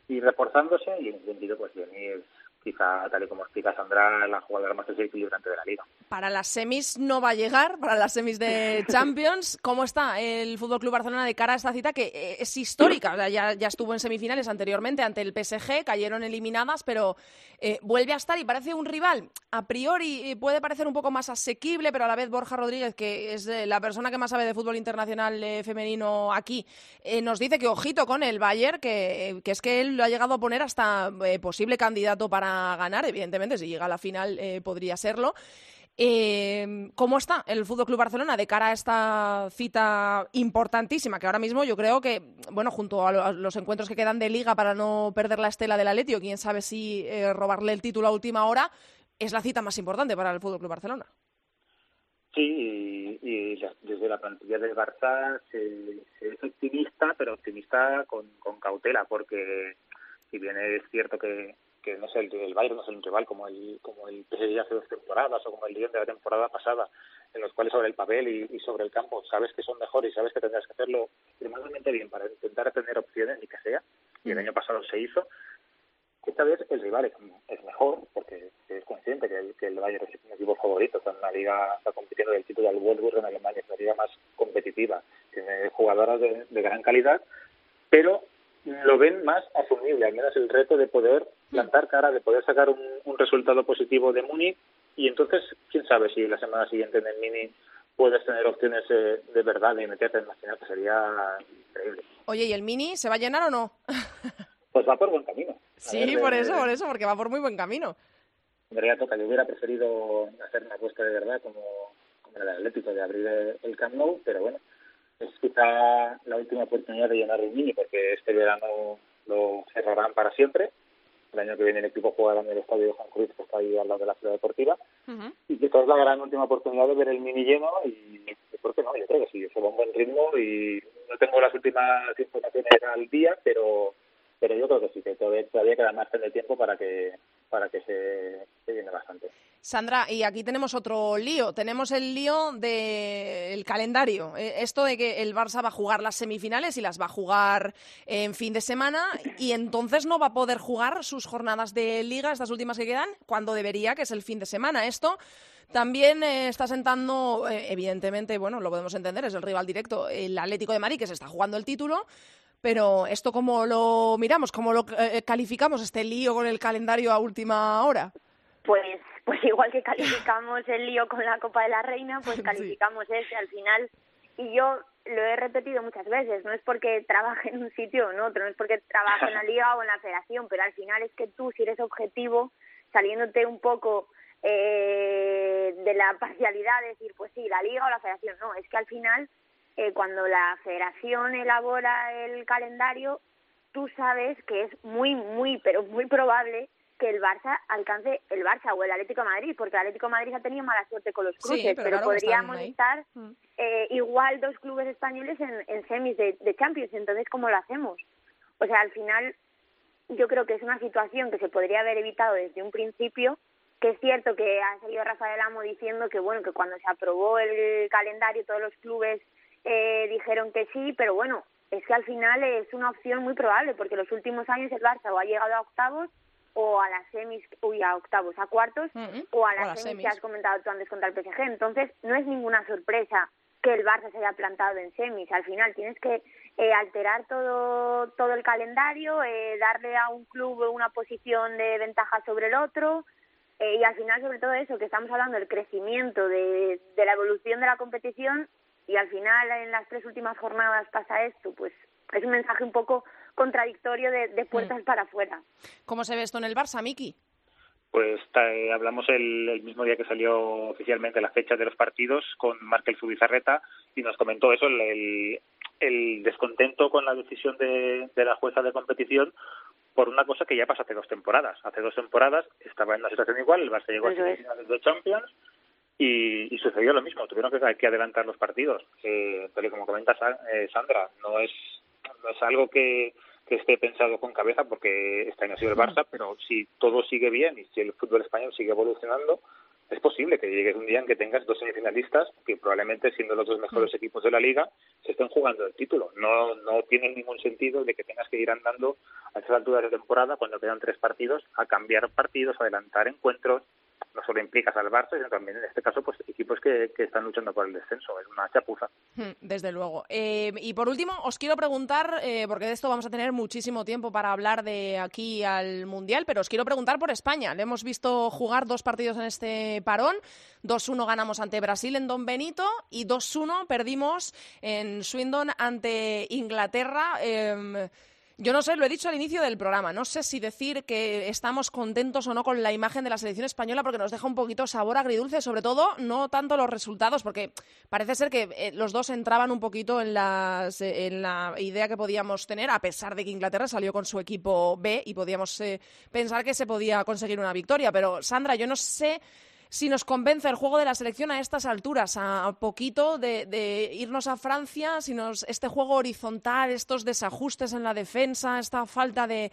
Y, reforzándose, y en ese sentido, pues Jenny es quizá, tal y como explica Sandra, la jugadora más desequilibrante de la liga. Para las semis no va a llegar, para las semis de Champions. ¿Cómo está el Fútbol Club Barcelona de cara a esta cita que eh, es histórica? ya, ya estuvo en semifinales anteriormente ante el PSG, cayeron eliminadas, pero eh, vuelve a estar y parece un rival. A priori eh, puede parecer un poco más asequible, pero a la vez Borja Rodríguez, que es la persona que más sabe de fútbol internacional femenino aquí, nos dice que ojito con el Bayern, que, que, es que él lo ha llegado a poner hasta posible candidato para ganar, evidentemente, si llega a la final eh, podría serlo. Eh, ¿Cómo está el Fútbol Club Barcelona de cara a esta cita importantísima? Que ahora mismo yo creo que, bueno, junto a los encuentros que quedan de liga para no perder la estela del Atleti, o quién sabe si eh, robarle el título a última hora, es la cita más importante para el Fútbol Club Barcelona. Sí, y, desde la plantilla del Barça se, es optimista, pero optimista con, con cautela, porque si bien es cierto que, que no sé, el, el Bayern no es un rival como el, como el PSG hace dos temporadas o como el Lyon de la temporada pasada, en los cuales sobre el papel y, sobre el campo sabes que son mejores y sabes que tendrás que hacerlo extremadamente bien para intentar tener opciones, ni que sea, y el mm. año pasado se hizo. Esta vez el rival es, mejor, porque es consciente que el, que el Bayern es un equipo favorito, está en una liga, está compitiendo del título del Wolfsburg en Alemania, es la liga más competitiva, tiene jugadoras de, de gran calidad, pero lo ven más asumible, al menos el reto de poder plantar cara, de poder sacar un, resultado positivo de Múnich y entonces, quién sabe si la semana siguiente en el Mini puedes tener opciones eh, de verdad de meterte en la final, que sería increíble. Oye, ¿y el Mini se va a llenar o no? pues va por buen camino. sí, por eso, por eso, porque va por muy buen camino. En realidad toca, yo hubiera preferido hacer una apuesta de verdad como, como el Atlético, de abrir el Camp Nou, pero bueno, es quizá la última oportunidad de llenar el mini porque este verano lo cerrarán para siempre. El año que viene el equipo jugará en el estadio de Juan Cruz, que está ahí al lado de la ciudad deportiva. Y quizás es la gran última oportunidad de ver el mini lleno y, ¿por qué no? Yo creo que sí, eso va a un buen ritmo y no tengo las últimas informaciones al día, pero pero yo creo que sí, que todavía, todavía queda más de tiempo para que para que se, se llene bastante. Sandra, y aquí tenemos otro lío. Tenemos el lío del calendario. Eh, esto de que el Barça va a jugar las semifinales y las va a jugar en fin de semana y entonces no va a poder jugar sus jornadas de liga, estas últimas que quedan, cuando debería, que es el fin de semana. Esto también eh, está sentando, eh, evidentemente, bueno, lo podemos entender, es el rival directo, el Atlético de Madrid, que se está jugando el título. Pero esto cómo lo miramos, cómo lo calificamos este lío con el calendario a última hora. Pues pues igual que calificamos el lío con la Copa de la Reina, pues calificamos ese al final. Y yo lo he repetido muchas veces, no es porque trabaje en un sitio o en otro, no es porque trabaje en la liga o en la federación, pero al final es que tú, si eres objetivo, saliéndote un poco eh, de la parcialidad, de decir, pues sí, la liga o la federación, no, es que al final, eh, cuando la federación elabora el calendario, tú sabes que es muy, muy, pero muy probable que el Barça alcance el Barça o el Atlético de Madrid, porque el Atlético de Madrid ha tenido mala suerte con los cruces, pero, podríamos estar mm. eh, igual dos clubes españoles en, en semis de, de, Champions, entonces ¿cómo lo hacemos? O sea, al final yo creo que es una situación que se podría haber evitado desde un principio, que es cierto que ha salido Rafael Amo diciendo que bueno, que cuando se aprobó el calendario todos los clubes eh, dijeron que sí, pero bueno, es que al final es una opción muy probable, porque los últimos años el Barça o ha llegado a octavos o a las semis, uy, a octavos, a cuartos, o a las, semis, que has comentado tú antes contra el PSG. Entonces, no es ninguna sorpresa que el Barça se haya plantado en semis. Al final tienes que eh, alterar todo, todo el calendario, eh, darle a un club una posición de ventaja sobre el otro. Eh, y al final, sobre todo eso, que estamos hablando del crecimiento, de, de la evolución de la competición, y al final en las tres últimas jornadas pasa esto, pues es un mensaje un poco contradictorio de, puertas mm. para afuera. ¿Cómo se ve esto en el Barça, Miki? Pues eh, hablamos el, mismo día que salió oficialmente la fecha de los partidos con Markel Zubizarreta y nos comentó eso, el, el, descontento con la decisión de, de, la jueza de competición por una cosa que ya pasó hace dos temporadas. Hace dos temporadas estaba en una situación igual, el Barça llegó a finales de Champions y, sucedió lo mismo. Tuvieron que, que adelantar los partidos. Eh, pero como comenta eh, Sandra, no es, no es algo que, que esté pensado con cabeza porque este año ha sido el Barça, pero si todo sigue bien y si el fútbol español sigue evolucionando, es posible que llegues un día en que tengas dos semifinalistas que probablemente siendo los dos mejores equipos de la liga se estén jugando el título. No, no tiene ningún sentido de que tengas que ir andando a esas alturas de temporada cuando quedan tres partidos a cambiar partidos, adelantar encuentros, no solo implica salvarse, sino también en este caso pues equipos que, que están luchando por el descenso. Es una chapuza. Hmm, desde luego. Eh, y por último, os quiero preguntar, eh, porque de esto vamos a tener muchísimo tiempo para hablar de aquí al Mundial, pero os quiero preguntar por España. Le hemos visto jugar dos partidos en este parón. 2-1 ganamos ante Brasil en Don Benito y 2-1 perdimos en Swindon ante Inglaterra. Eh, yo no sé, lo he dicho al inicio del programa, no sé si decir que estamos contentos o no con la imagen de la selección española porque nos deja un poquito sabor agridulce, sobre todo no tanto los resultados, porque parece ser que eh, los dos entraban un poquito en, eh, en la idea que podíamos tener, a pesar de que Inglaterra salió con su equipo B y podíamos eh, pensar que se podía conseguir una victoria. Pero Sandra, yo no sé si nos convence el juego de la selección a estas alturas, a poquito de, irnos a Francia, si nos, este juego horizontal, estos desajustes en la defensa, esta falta de,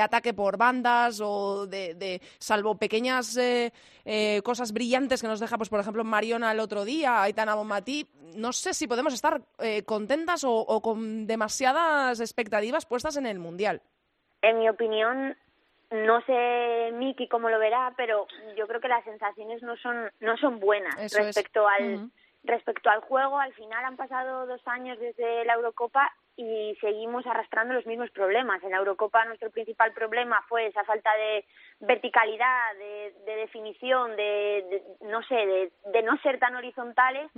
ataque por bandas o de, salvo pequeñas eh, eh, cosas brillantes que nos deja, pues por ejemplo, Mariona el otro día, Aitana Bonmatí, no sé si podemos estar eh, contentas o con demasiadas expectativas puestas en el Mundial. En mi opinión, no sé Miki cómo lo verá, pero yo creo que las sensaciones no son no son buenas respecto al respecto al juego. Al final han pasado dos años desde la Eurocopa y seguimos arrastrando los mismos problemas. En la Eurocopa nuestro principal problema fue esa falta de verticalidad, de, definición, de, no sé, de, no ser tan horizontales.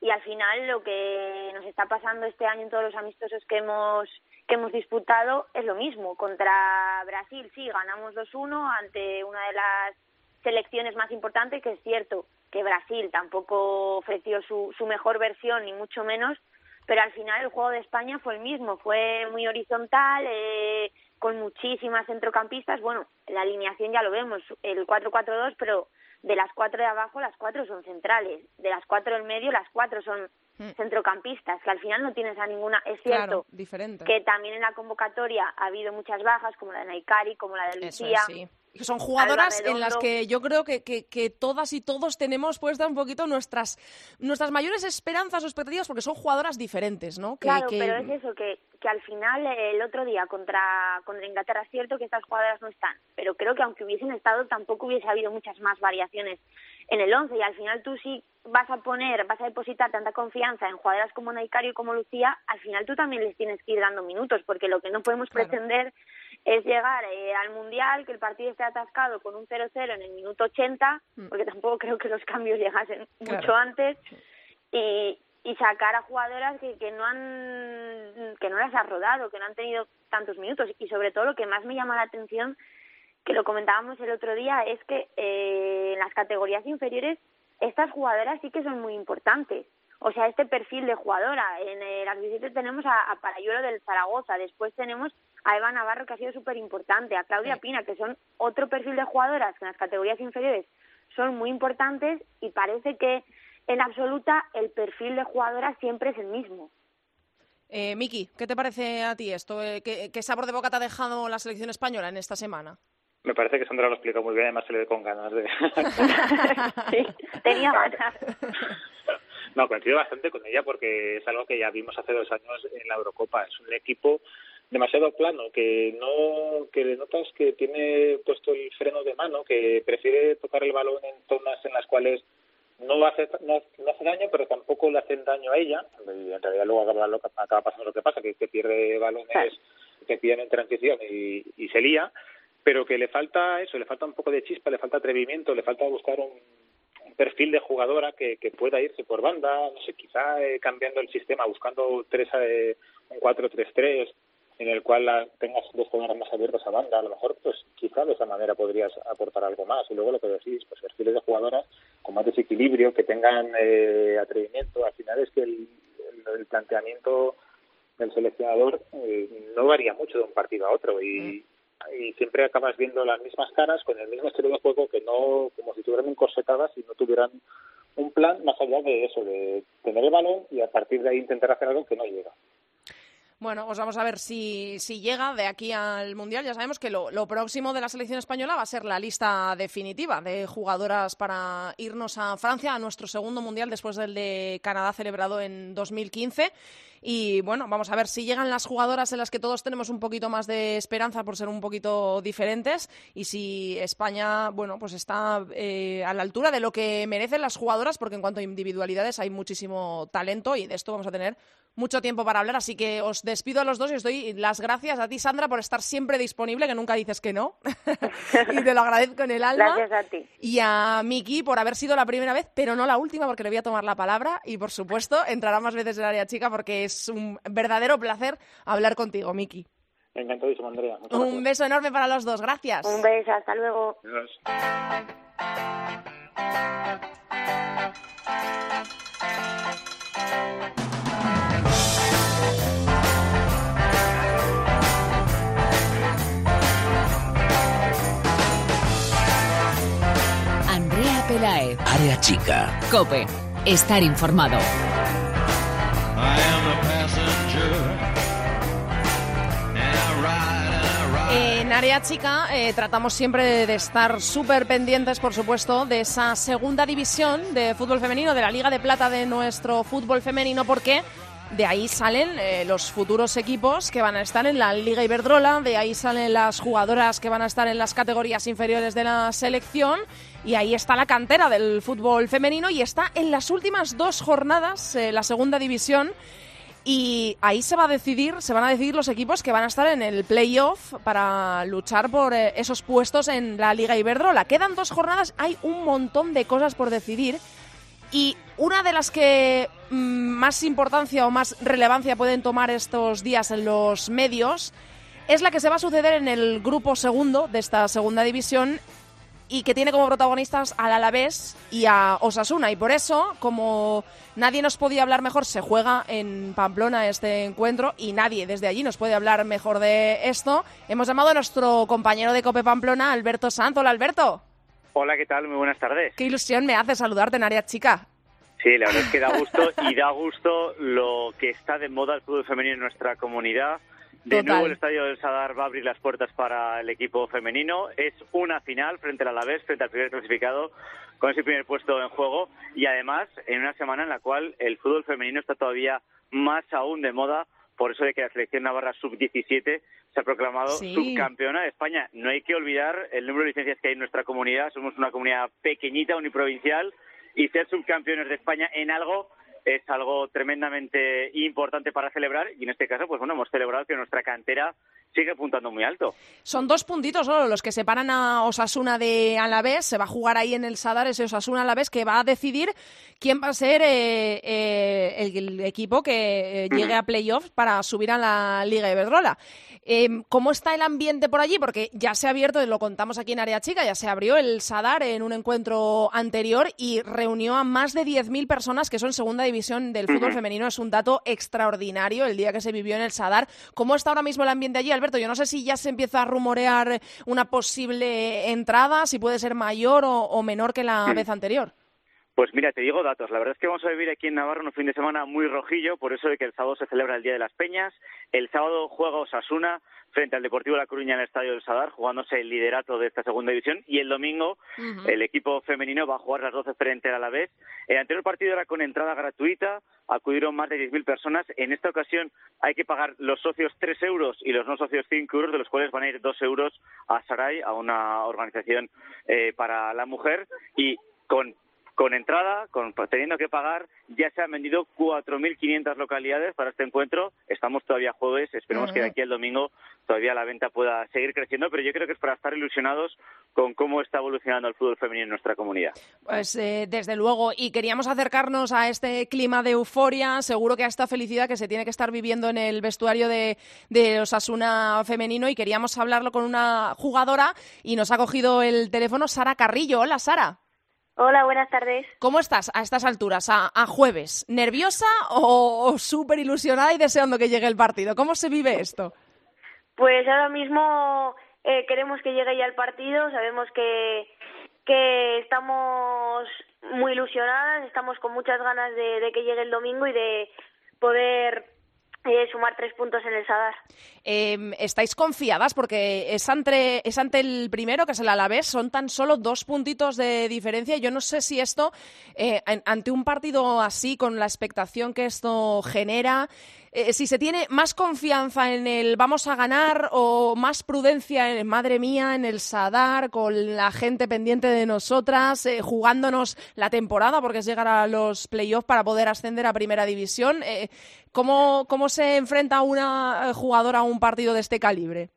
Y al final lo que nos está pasando este año en todos los amistosos que hemos que hemos disputado es lo mismo. Contra Brasil sí, ganamos 2-1 ante una de las selecciones más importantes, que es cierto que Brasil tampoco ofreció su, su mejor versión, ni mucho menos, pero al final el juego de España fue el mismo, fue muy horizontal, eh, con muchísimas centrocampistas. Bueno, la alineación ya lo vemos, el 4-4-2, pero de las cuatro de abajo, las cuatro son centrales, de las cuatro del medio, las cuatro son mm. centrocampistas, que al final no tienes a ninguna. Es cierto que también en la convocatoria ha habido muchas bajas, como la de Naikari, como la de Lucía. Son jugadoras en las que yo creo que, que, todas y todos tenemos puestas un poquito nuestras, nuestras mayores esperanzas o expectativas porque son jugadoras diferentes, ¿no? claro, pero es eso, que, que al final el otro día contra, contra Inglaterra es cierto que estas jugadoras no están, pero creo que aunque hubiesen estado tampoco hubiese habido muchas más variaciones en el 11 y al final tú sí vas a poner, vas a depositar tanta confianza en jugadoras como Naikari y como Lucía, al final tú también les tienes que ir dando minutos porque lo que no podemos pretender es llegar eh, al Mundial, que el partido esté atascado con un 0-0 en el minuto 80, mm. porque tampoco creo que los cambios llegasen mucho antes, y, y sacar a jugadoras que, que no han que no las ha rodado, que no han tenido tantos minutos. Y sobre todo lo que más me llama la atención, que lo comentábamos el otro día, es que eh, en las categorías inferiores estas jugadoras sí que son muy importantes o sea, este perfil de jugadora. En el las tenemos a, a Parayuelo del Zaragoza, después tenemos a Eva Navarro, que ha sido súper importante, a Claudia Pina, que son otro perfil de jugadoras que en las categorías inferiores son muy importantes y parece que en absoluta el perfil de jugadora siempre es el mismo. Eh, Miki, ¿qué te parece a ti esto? Eh, ¿Qué, sabor de boca te ha dejado la selección española en esta semana? Me parece que Sandra lo explica muy bien, además se le ve con ganas de... sí, tenía ganas. No, coincido bastante con ella porque es algo que ya vimos hace dos años en la Eurocopa. Es un equipo demasiado plano, que no que notas que tiene puesto el freno de mano, que prefiere tocar el balón en zonas en las cuales no hace, no, hace daño, pero tampoco le hacen daño a ella. Y en realidad luego acaba, acaba pasando lo que pasa, que, que pierde balones que piden en transición y, y se lía, pero que le falta eso, le falta un poco de chispa, le falta atrevimiento, le falta buscar un, perfil de jugadora que, que pueda irse por banda, no sé, quizá eh, cambiando el sistema, buscando tres, eh, un 4-3-3 en el cual la, tengas dos jugadores más abiertos a banda, a lo mejor pues quizá de esa manera podrías aportar algo más. Y luego lo que decís, pues perfiles de jugadoras con más desequilibrio, que tengan eh, atrevimiento. Al final es que el, el, planteamiento del seleccionador eh, no varía mucho de un partido a otro y, y siempre acabas viendo las mismas caras con el mismo estilo de juego que no, como si estuvieran encorsetadas y no tuvieran un plan más allá de eso, de tener el balón y a partir de ahí intentar hacer algo que no llega. Bueno, pues vamos a ver si, si llega de aquí al Mundial. Ya sabemos que lo, próximo de la selección española va a ser la lista definitiva de jugadoras para irnos a Francia, a nuestro segundo Mundial después del de Canadá celebrado en 2015. Y bueno, vamos a ver si llegan las jugadoras en las que todos tenemos un poquito más de esperanza por ser un poquito diferentes y si España, bueno, pues está eh, a la altura de lo que merecen las jugadoras, porque en cuanto a individualidades hay muchísimo talento y de esto vamos a tener mucho tiempo para hablar, así que os despido a los dos y os doy las gracias a ti, Sandra, por estar siempre disponible, que nunca dices que no, y te lo agradezco en el alma. Gracias a ti. Y a Miki por haber sido la primera vez, pero no la última, porque le voy a tomar la palabra y, por supuesto, entrará más veces en el área chica, porque es un verdadero placer hablar contigo, Miki. Encantadísimo, Andrea. un beso enorme para los dos, gracias. Un beso, hasta luego. Área chica. Cope. Estar informado. En área chica eh, tratamos siempre de estar súper pendientes, por supuesto, de esa segunda división de fútbol femenino, de la Liga de Plata de nuestro fútbol femenino, porque de ahí salen eh, los futuros equipos que van a estar en la Liga Iberdrola, de ahí salen las jugadoras que van a estar en las categorías inferiores de la selección y ahí está la cantera del fútbol femenino y está en las últimas dos jornadas eh, la segunda división y ahí se va a decidir, se van a decidir los equipos que van a estar en el playoff para luchar por eh, esos puestos en la Liga Iberdrola. Quedan dos jornadas, hay un montón de cosas por decidir y una de las que mm, más importancia o más relevancia pueden tomar estos días en los medios es la que se va a suceder en el grupo segundo de esta segunda división y que tiene como protagonistas al Alavés y a Osasuna. Y por eso, como nadie nos podía hablar mejor, se juega en Pamplona este encuentro y nadie desde allí nos puede hablar mejor de esto. Hemos llamado a nuestro compañero de Cope Pamplona, Alberto Sanz. Hola, Alberto. Hola, ¿qué tal? Muy buenas tardes. Qué ilusión me hace saludarte en área chica. Sí, la verdad es que da gusto y da gusto lo que está de moda el fútbol femenino en nuestra comunidad. De nuevo el Estadio del Sadar va a abrir las puertas para el equipo femenino. Es una final frente al Alavés, frente al primer clasificado, con ese primer puesto en juego. Y además, en una semana en la cual el fútbol femenino está todavía más aún de moda, por eso de que la selección navarra sub-17 se ha proclamado subcampeona de España. No hay que olvidar el número de licencias que hay en nuestra comunidad. Somos una comunidad pequeñita, uniprovincial, y ser subcampeones de España en algo es algo tremendamente importante para celebrar y en este caso, pues bueno, hemos celebrado que nuestra cantera sigue apuntando muy alto. Son dos puntitos solo los que separan a Osasuna de Alavés. Se va a jugar ahí en el Sadar ese Osasuna Alavés que va a decidir quién va a ser eh, eh, el, equipo que eh, llegue a playoffs para subir a la Liga Iberdrola. Em, ¿Cómo está el ambiente por allí? Porque ya se ha abierto, lo contamos aquí en Área Chica, ya se abrió el Sadar en un encuentro anterior y reunió a más de 10.000 personas que son segunda división del fútbol femenino. Es un dato extraordinario el día que se vivió en el Sadar. ¿Cómo está ahora mismo el ambiente allí, Alberto? Yo no sé si ya se empieza a rumorear una posible entrada, si puede ser mayor o, menor que la vez anterior. Pues mira, te digo datos. La verdad es que vamos a vivir aquí en Navarra un fin de semana muy rojillo, por eso de que el sábado se celebra el Día de las Peñas. El sábado juega Osasuna frente al Deportivo La Coruña en el Estadio del Sadar, jugándose el liderato de esta segunda división. Y el domingo el equipo femenino va a jugar las 12 frente al Alavés. El anterior partido era con entrada gratuita, acudieron más de 10.000 personas. En esta ocasión hay que pagar los socios 3 euros y los no socios 5 euros, de los cuales van a ir 2 euros a Saray, a una organización eh, para la mujer. Y con con entrada, con, teniendo que pagar, ya se han vendido 4.500 localidades para este encuentro. Estamos todavía jueves, esperemos que de aquí al domingo todavía la venta pueda seguir creciendo, pero yo creo que es para estar ilusionados con cómo está evolucionando el fútbol femenino en nuestra comunidad. Pues eh, desde luego, y queríamos acercarnos a este clima de euforia, seguro que a esta felicidad que se tiene que estar viviendo en el vestuario de, de Osasuna femenino, y queríamos hablarlo con una jugadora, y nos ha cogido el teléfono Sara Carrillo. Hola, Sara. Hola, buenas tardes. ¿Cómo estás a estas alturas, a, jueves? ¿Nerviosa o, súper ilusionada y deseando que llegue el partido? ¿Cómo se vive esto? Pues ahora mismo eh, queremos que llegue ya el partido, sabemos que, que estamos muy ilusionadas, estamos con muchas ganas de, de que llegue el domingo y de poder eh, sumar tres puntos en el Sadar. Em, ¿Estáis confiadas? Porque es ante, es ante el primero, que es el Alavés, son tan solo dos puntitos de diferencia. Yo no sé si esto, eh, ante un partido así, con la expectación que esto genera, eh, si se tiene más confianza en el vamos a ganar o más prudencia en madre mía, en el Sadar, con la gente pendiente de nosotras, eh, jugándonos la temporada, porque es llegar a los playoffs para poder ascender a primera división. Eh, ¿cómo, ¿Cómo se enfrenta una jugadora a un partido de este calibre?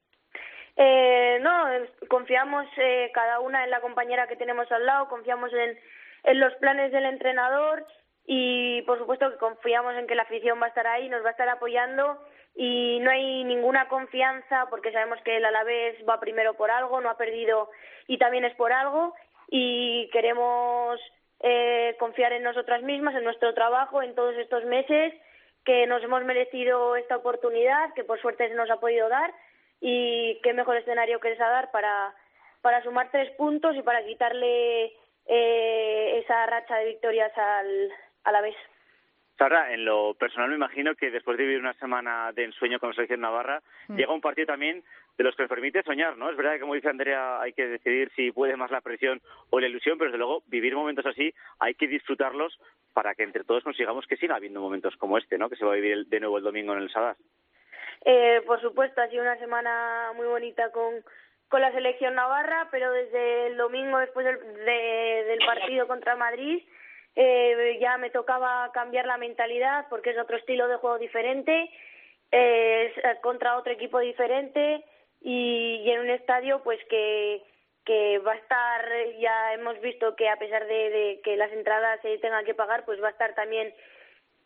Eh, no, confiamos eh, cada una en la compañera que tenemos al lado, confiamos en, en los planes del entrenador y por supuesto que confiamos en que la afición va a estar ahí, nos va a estar apoyando y no hay ninguna confianza porque sabemos que el Alavés va primero por algo, no ha perdido y también es por algo y queremos eh, confiar en nosotras mismas, en nuestro trabajo, en todos estos meses que nos hemos merecido esta oportunidad, que por suerte se nos ha podido dar y qué mejor escenario que esa dar para, para sumar tres puntos y para quitarle eh, esa racha de victorias al, a la vez. Sara, en lo personal me imagino que después de vivir una semana de ensueño con la selección navarra, Mm. llega un partido también de los que nos permite soñar, ¿no? Es verdad que, como dice Andrea, hay que decidir si puede más la presión o la ilusión, pero desde luego vivir momentos así hay que disfrutarlos para que entre todos consigamos que siga habiendo momentos como este, ¿no? Que se va a vivir el- de nuevo el domingo en el Sadar. Eh, por supuesto, ha sido una semana muy bonita con, con la selección navarra, pero desde el domingo, después del, de- del partido contra Madrid, eh, ya me tocaba cambiar la mentalidad porque es otro estilo de juego diferente, eh, es eh, contra otro equipo diferente y, en un estadio pues que que va a estar, ya hemos visto que a pesar de, de que las entradas se tengan que pagar, pues va a estar también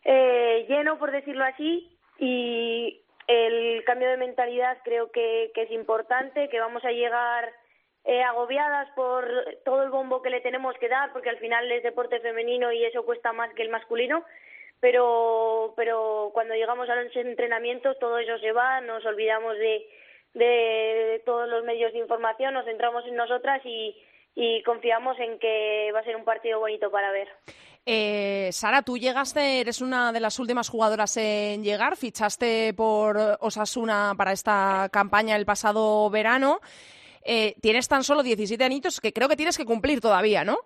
eh, lleno, por decirlo así, y el cambio de mentalidad creo que, que es importante, que vamos a llegar eh, agobiadas por todo el bombo que le tenemos que dar, porque al final es deporte femenino y eso cuesta más que el masculino, pero, pero cuando llegamos a los entrenamientos todo eso se va, nos olvidamos de, de todos los medios de información, nos centramos en nosotras y, y confiamos en que va a ser un partido bonito para ver. Eh, Sara, tú llegaste, eres una de las últimas jugadoras en llegar, fichaste por Osasuna para esta campaña el pasado verano. Eh, tienes tan solo 17 añitos que creo que tienes que cumplir todavía, ¿no?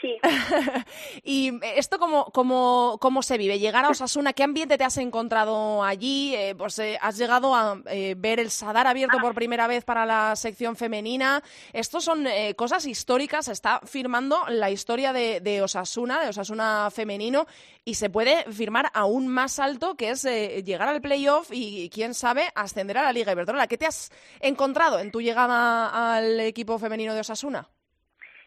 Sí. ¿Y esto cómo, cómo, cómo se vive? Llegar a Osasuna, ¿qué ambiente te has encontrado allí? Eh, pues eh, has llegado a eh, ver el Sadar abierto por primera vez para la sección femenina. Estos son eh, cosas históricas, está firmando la historia de, de Osasuna, de Osasuna femenino, y se puede firmar aún más alto, que es eh, llegar al playoff y, quién sabe, ascender a la Liga Iberdrola. ¿Qué te has encontrado en tu llegada al equipo femenino de Osasuna?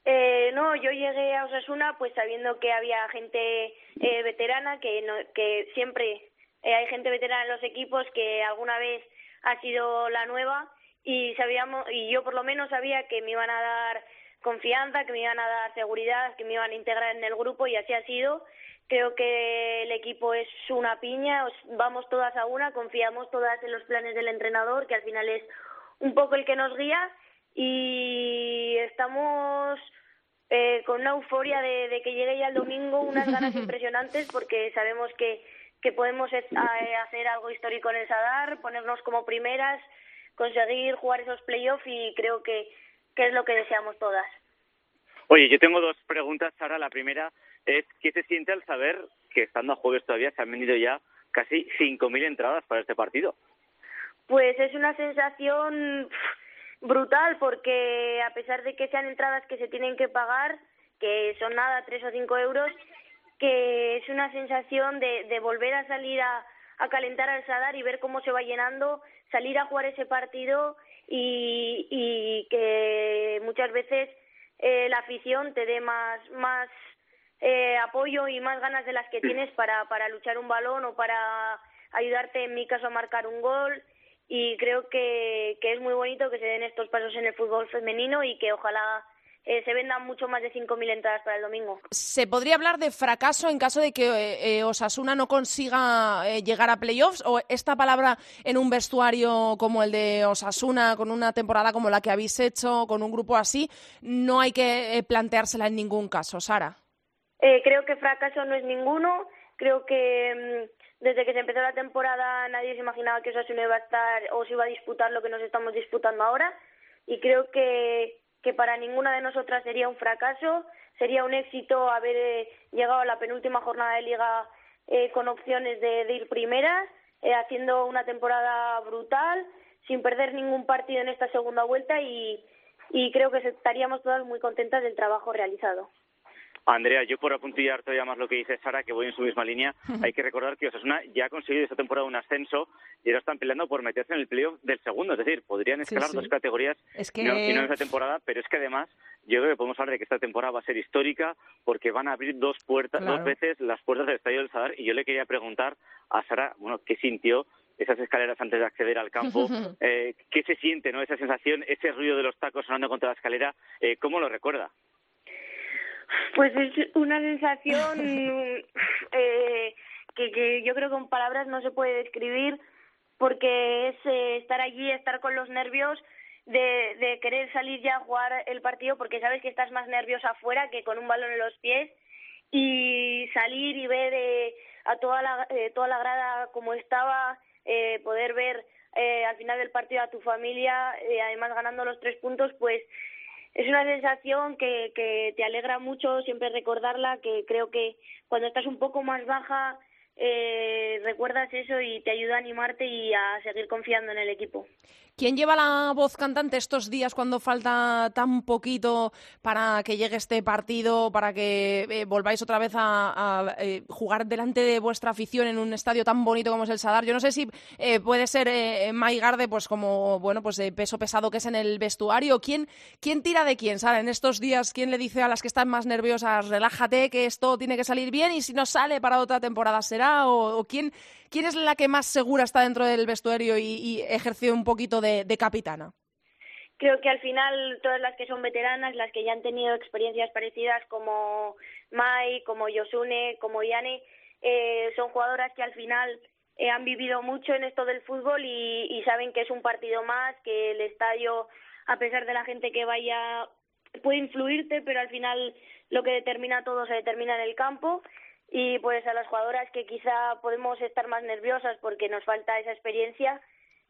Eh, no, yo llegué a Osasuna pues sabiendo que había gente eh, veterana, que, no, que siempre eh, hay gente veterana en los equipos que alguna vez ha sido la nueva y sabíamos y yo por lo menos sabía que me iban a dar confianza, que me iban a dar seguridad, que me iban a integrar en el grupo y así ha sido. Creo que el equipo es una piña, vamos todas a una, confiamos todas en los planes del entrenador, que al final es un poco el que nos guía y estamos eh, con una euforia de, de, que llegue ya el domingo, unas ganas impresionantes porque sabemos que, que podemos hacer algo histórico en el Sadar, ponernos como primeras, conseguir jugar esos playoffs y creo que, que es lo que deseamos todas. Oye, yo tengo dos preguntas, Sara. La primera es, ¿qué se siente al saber que estando a jueves todavía se han vendido ya casi 5.000 entradas para este partido? Pues es una sensación brutal porque a pesar de que sean entradas que se tienen que pagar, que son nada, tres o cinco euros, que es una sensación de, de volver a salir a, calentar al Sadar y ver cómo se va llenando, salir a jugar ese partido y, y que muchas veces eh, la afición te dé más, más eh, apoyo y más ganas de las que tienes para, para luchar un balón o para ayudarte, en mi caso, a marcar un gol y creo que, que es muy bonito que se den estos pasos en el fútbol femenino y que ojalá eh, se vendan mucho más de 5.000 entradas para el domingo. ¿Se podría hablar de fracaso en caso de que eh, eh, Osasuna no consiga llegar a playoffs? ¿O esta palabra en un vestuario como el de Osasuna, con una temporada como la que habéis hecho, con un grupo así, no hay que planteársela en ningún caso, Sara? creo que fracaso no es ninguno. Creo que mm, desde que se empezó la temporada nadie se imaginaba que Osasuna iba a estar o se iba a disputar lo que nos estamos disputando ahora. Y creo que que para ninguna de nosotras sería un fracaso, sería un éxito haber eh, llegado a la penúltima jornada de liga eh, con opciones de, ir primeras, eh, haciendo una temporada brutal, sin perder ningún partido en esta segunda vuelta y, y creo que estaríamos todas muy contentas del trabajo realizado. Andrea, yo por apuntillar todavía más lo que dice Sara, que voy en su misma línea, hay que recordar que Osasuna ya ha conseguido esta temporada un ascenso y ahora están peleando por meterse en el playoff del segundo. Es decir, podrían escalar dos categorías y no, en esta temporada, pero es que además yo creo que podemos hablar de que esta temporada va a ser histórica porque van a abrir dos puertas, dos veces las puertas del Estadio del Sadar y yo le quería preguntar a Sara, bueno, ¿qué sintió esas escaleras antes de acceder al campo. Eh, ¿Qué se siente, no? Esa sensación, ese ruido de los tacos sonando contra la escalera, eh, ¿cómo lo recuerda? Pues es una sensación eh, que, que yo creo que con palabras no se puede describir porque es eh, estar allí, estar con los nervios de, de querer salir ya a jugar el partido porque sabes que estás más nerviosa afuera que con un balón en los pies y salir y ver eh, a toda la, eh, toda la grada como estaba, eh, poder ver eh, al final del partido a tu familia, eh, además ganando los tres puntos, pues es una sensación que, que te alegra mucho siempre recordarla, que creo que cuando estás un poco más baja eh, recuerdas eso y te ayuda a animarte y a seguir confiando en el equipo. ¿Quién lleva la voz cantante estos días cuando falta tan poquito para que llegue este partido, para que eh, volváis otra vez a, eh, jugar delante de vuestra afición en un estadio tan bonito como es el Sadar? Yo no sé si eh, puede ser eh, Garde, pues como bueno, pues de peso pesado que es en el vestuario. ¿Quién, quién tira de quién? ¿Sabe? En estos días, ¿quién le dice a las que están más nerviosas, relájate, que esto tiene que salir bien y si no sale para otra temporada será? ¿O, quién, quién es la que más segura está dentro del vestuario y, y ejerce un poquito de, capitana? Creo que al final todas las que son veteranas, las que ya han tenido experiencias parecidas como Mai, como Yosune, como Yane, eh, son jugadoras que al final eh, han vivido mucho en esto del fútbol y, y saben que es un partido más, que el estadio, a pesar de la gente que vaya, puede influirte, pero al final lo que determina todo se determina en el campo y pues a las jugadoras que quizá podemos estar más nerviosas porque nos falta esa experiencia,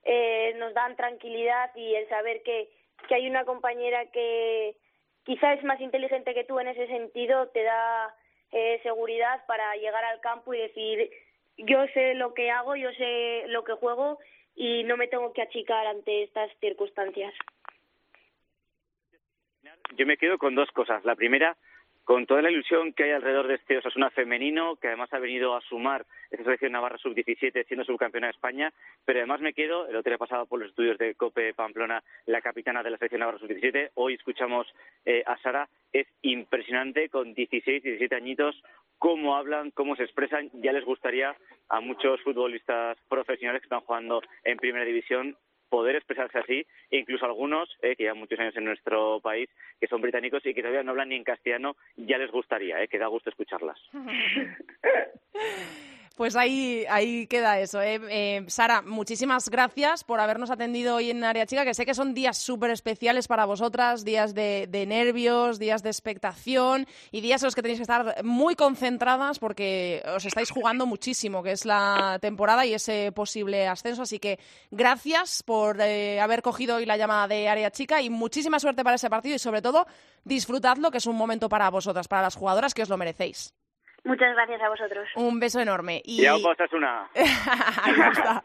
eh, nos dan tranquilidad y el saber que, que hay una compañera que quizá es más inteligente que tú en ese sentido te da eh, seguridad para llegar al campo y decir yo sé lo que hago, yo sé lo que juego y no me tengo que achicar ante estas circunstancias. Yo me quedo con dos cosas. La primera, con toda la ilusión que hay alrededor de este Osasuna femenino, que además ha venido a sumar esta selección Navarra sub-17 siendo subcampeona de España, pero además me quedo, el otro día pasado por los estudios de COPE Pamplona, la capitana de la selección Navarra sub-17, hoy escuchamos eh, a Sara, es impresionante con 16, 17 añitos, cómo hablan, cómo se expresan, ya les gustaría a muchos futbolistas profesionales que están jugando en primera división poder expresarse así, e incluso algunos, eh, que llevan muchos años en nuestro país, que son británicos y que todavía no hablan ni en castellano, ya les gustaría, eh, que da gusto escucharlas. Pues ahí, ahí queda eso. ¿eh? Eh, Sara, muchísimas gracias por habernos atendido hoy en Área Chica, que sé que son días súper especiales para vosotras, días de, nervios, días de expectación y días en los que tenéis que estar muy concentradas porque os estáis jugando muchísimo, que es la temporada y ese posible ascenso. Así que gracias por eh, haber cogido hoy la llamada de Área Chica y muchísima suerte para ese partido y sobre todo disfrutadlo, que es un momento para vosotras, para las jugadoras que os lo merecéis. Muchas gracias a vosotros. Un beso enorme. Y, a vos una.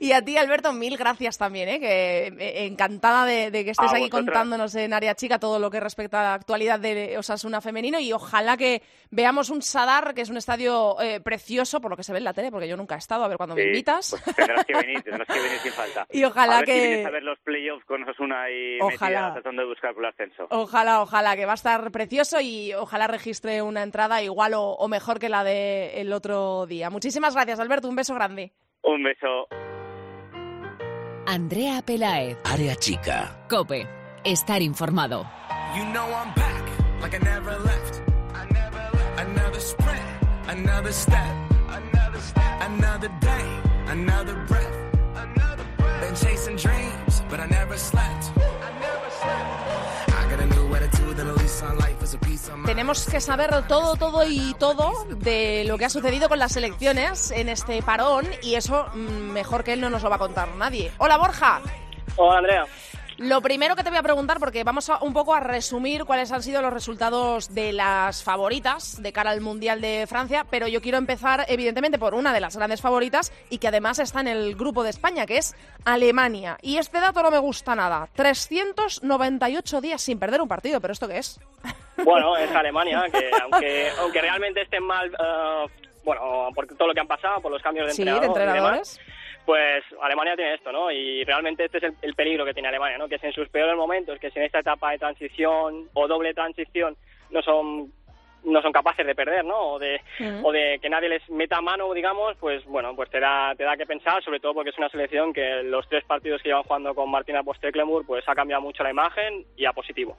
y a ti, Alberto, mil gracias también, ¿eh? que eh, encantada de, que estés aquí contándonos en Área Chica todo lo que respecta a la actualidad de Osasuna femenino y ojalá que veamos un Sadar, que es un estadio eh, precioso, por lo que se ve en la tele, porque yo nunca he estado, a ver cuando me invitas. Pues tendrás que venir, tendrás que venir sin falta. Y ojalá a ver que... Si vienes a ver los playoffs con Osasuna y ojalá. tratando de buscar por el ascenso. Ojalá, ojalá, que va a estar precioso y ojalá registre una entrada igual o, o mejor que la del el otro día. Muchísimas gracias, Alberto. Un beso grande. Un beso. Andrea Pelaez. Área chica. Cope. Estar informado. You know I'm back. like I never left. Another sprint, another step, another day, another breath. Been chasing dreams, but I never slept. Tenemos que saber todo, todo y todo de lo que ha sucedido con las elecciones en este parón y eso mm, mejor que él no nos lo va a contar nadie. Hola Borja. Hola Andrea. Lo primero que te voy a preguntar, porque vamos a, un poco a resumir cuáles han sido los resultados de las favoritas de cara al Mundial de Francia, pero yo quiero empezar evidentemente por una de las grandes favoritas y que además está en el grupo de España, que es Alemania. Y este dato no me gusta nada. 398 días sin perder un partido, pero ¿esto qué es? Bueno, es Alemania, que aunque, aunque realmente estén mal, eh, bueno, por todo lo que han pasado, por los cambios de Sí, de entrenador y demás, entrenadores. Pues Alemania tiene esto, ¿no? Y realmente este es el, el peligro que tiene Alemania, ¿no? Que es en sus peores momentos, que si en esta etapa de transición o doble transición no son no son capaces de perder, ¿no? O de, o de que nadie les meta mano, digamos, pues bueno, pues te da, te da que pensar, sobre todo porque es una selección que los tres partidos que llevan jugando con Martina Postecklenburg, pues ha cambiado mucho la imagen y a positivo.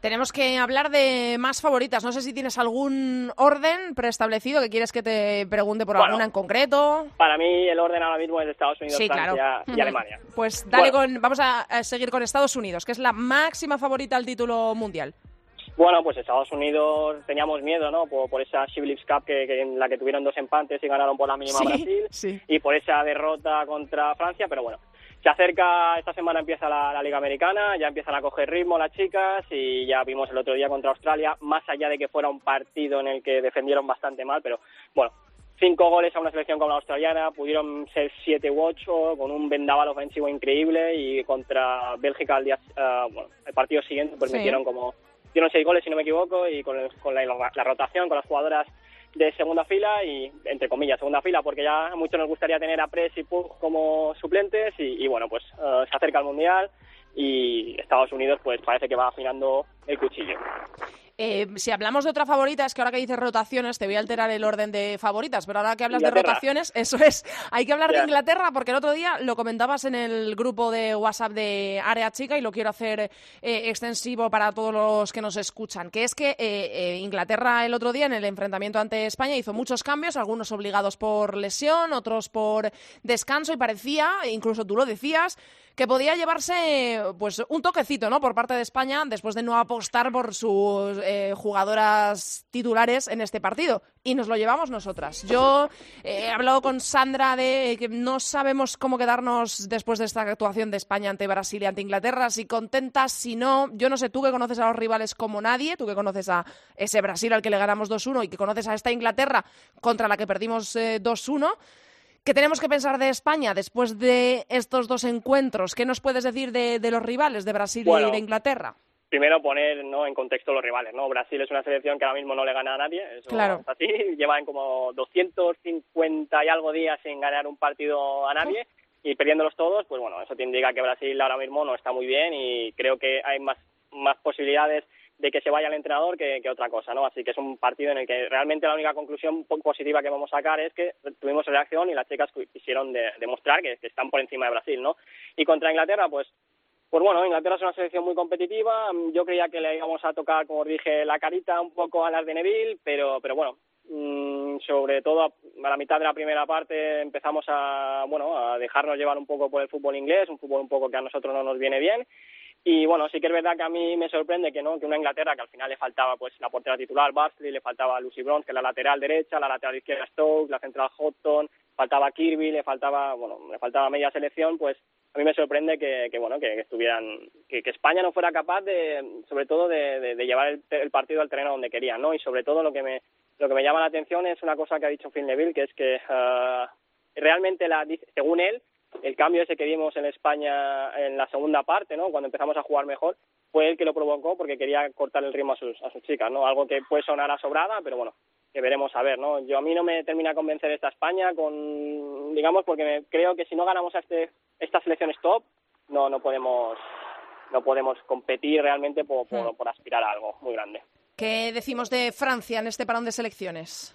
Tenemos que hablar de más favoritas. No sé si tienes algún orden preestablecido que quieres que te pregunte por Bueno. alguna en concreto. Para mí el orden ahora mismo es Estados Unidos, Sí, Francia claro. y. Alemania. Pues dale Bueno. con, vamos a, a seguir con Estados Unidos, que es la máxima favorita al título mundial. Bueno, pues Estados Unidos teníamos miedo, ¿no? Por, por esa Shibboleths Cup que, que en la que tuvieron dos empates y ganaron por la mínima Sí, Brasil sí. y por esa derrota contra Francia, pero bueno. Se acerca, esta semana empieza la, la Liga Americana, ya empiezan a coger ritmo las chicas y ya vimos el otro día contra Australia, más allá de que fuera un partido en el que defendieron bastante mal, pero bueno, cinco goles a una selección como la australiana, pudieron ser siete u ocho con un vendaval ofensivo increíble y contra Bélgica al día, ah, bueno, el partido siguiente pues Sí. metieron como dieron seis goles si no me equivoco y con, el- con la, la rotación con las jugadoras de segunda fila y entre comillas segunda fila porque ya a muchos nos gustaría tener a Press y Pug como suplentes y, y, bueno pues eh, se acerca el mundial y Estados Unidos pues parece que va afinando el cuchillo. Eh, si hablamos de otra favorita, es que ahora que dices rotaciones, te voy a alterar el orden de favoritas, pero ahora que hablas de rotaciones, eso es, hay que hablar de. Inglaterra, porque el otro día lo comentabas en el grupo de WhatsApp de Área Chica y lo quiero hacer eh, extensivo para todos los que nos escuchan, que es que eh, eh, Inglaterra el otro día en el enfrentamiento ante España hizo muchos cambios, algunos obligados por lesión, otros por descanso y parecía, incluso tú lo decías, que podía llevarse pues un toquecito ¿no? por parte de España después de no apostar por sus eh, jugadoras titulares en este partido. Y nos lo llevamos nosotras. Yo eh, he hablado con Sandra de que no sabemos cómo quedarnos después de esta actuación de España ante Brasil y ante Inglaterra, si contentas, si no. Yo no sé, tú que conoces a los rivales como nadie, tú que conoces a ese Brasil al que le ganamos 2-1 y que conoces a esta Inglaterra contra la que perdimos eh, 2-1. ¿Qué tenemos que pensar de España después de estos dos encuentros? ¿Qué nos puedes decir de, de los rivales de Brasil Bueno. y de Inglaterra? Primero poner ¿no? en contexto los rivales, ¿no? Brasil es una selección que ahora mismo no le gana a nadie, eso Claro. es así, llevan como 250 y algo días sin ganar un partido a nadie y perdiéndolos todos, pues bueno, eso te indica que Brasil ahora mismo no está muy bien y creo que hay más, más posibilidades de que se vaya el entrenador que, que otra cosa, ¿no? Así que es un partido en el que realmente la única conclusión po- positiva que vamos a sacar es que tuvimos reacción y las chicas quisieron de- demostrar que, están por encima de Brasil, ¿no? Y contra Inglaterra, pues pues bueno, Inglaterra es una selección muy competitiva. Yo creía que le íbamos a tocar, como os dije, la carita un poco a las de Neville, pero, pero bueno, mm, sobre todo a la mitad de la primera parte empezamos a, bueno, a dejarnos llevar un poco por el fútbol inglés, un fútbol un poco que a nosotros no nos viene bien. Y bueno, sí que es verdad que a mí me sorprende que no que una Inglaterra que al final le faltaba pues la portera titular Barnsley, le faltaba Lucy Bronze, que la lateral derecha, la lateral izquierda Stokes, la central Houghton, faltaba Kirby, le faltaba, bueno, le faltaba media selección, pues a mí me sorprende que, que bueno, que, estuvieran, que, España no fuera capaz de, sobre todo de, de- de llevar el, el partido al terreno donde quería, ¿no? Y sobre todo lo que me, lo que me llama la atención es una cosa que ha dicho Phil Neville, que es que ah, realmente, la, según él, el cambio ese que vimos en España en la segunda parte, ¿no? Cuando empezamos a jugar mejor, fue él que lo provocó porque quería cortar el ritmo a sus, a sus chicas, ¿no? Algo que puede sonar a sobrada, pero bueno, que veremos a ver, ¿no? Yo a mí no me termina convencer esta España con, digamos, porque me- creo que si no ganamos a este, estas selecciones top, no, no podemos, no podemos competir realmente por, por, Hmm. por aspirar a algo muy grande. ¿Qué decimos de Francia en este parón de selecciones?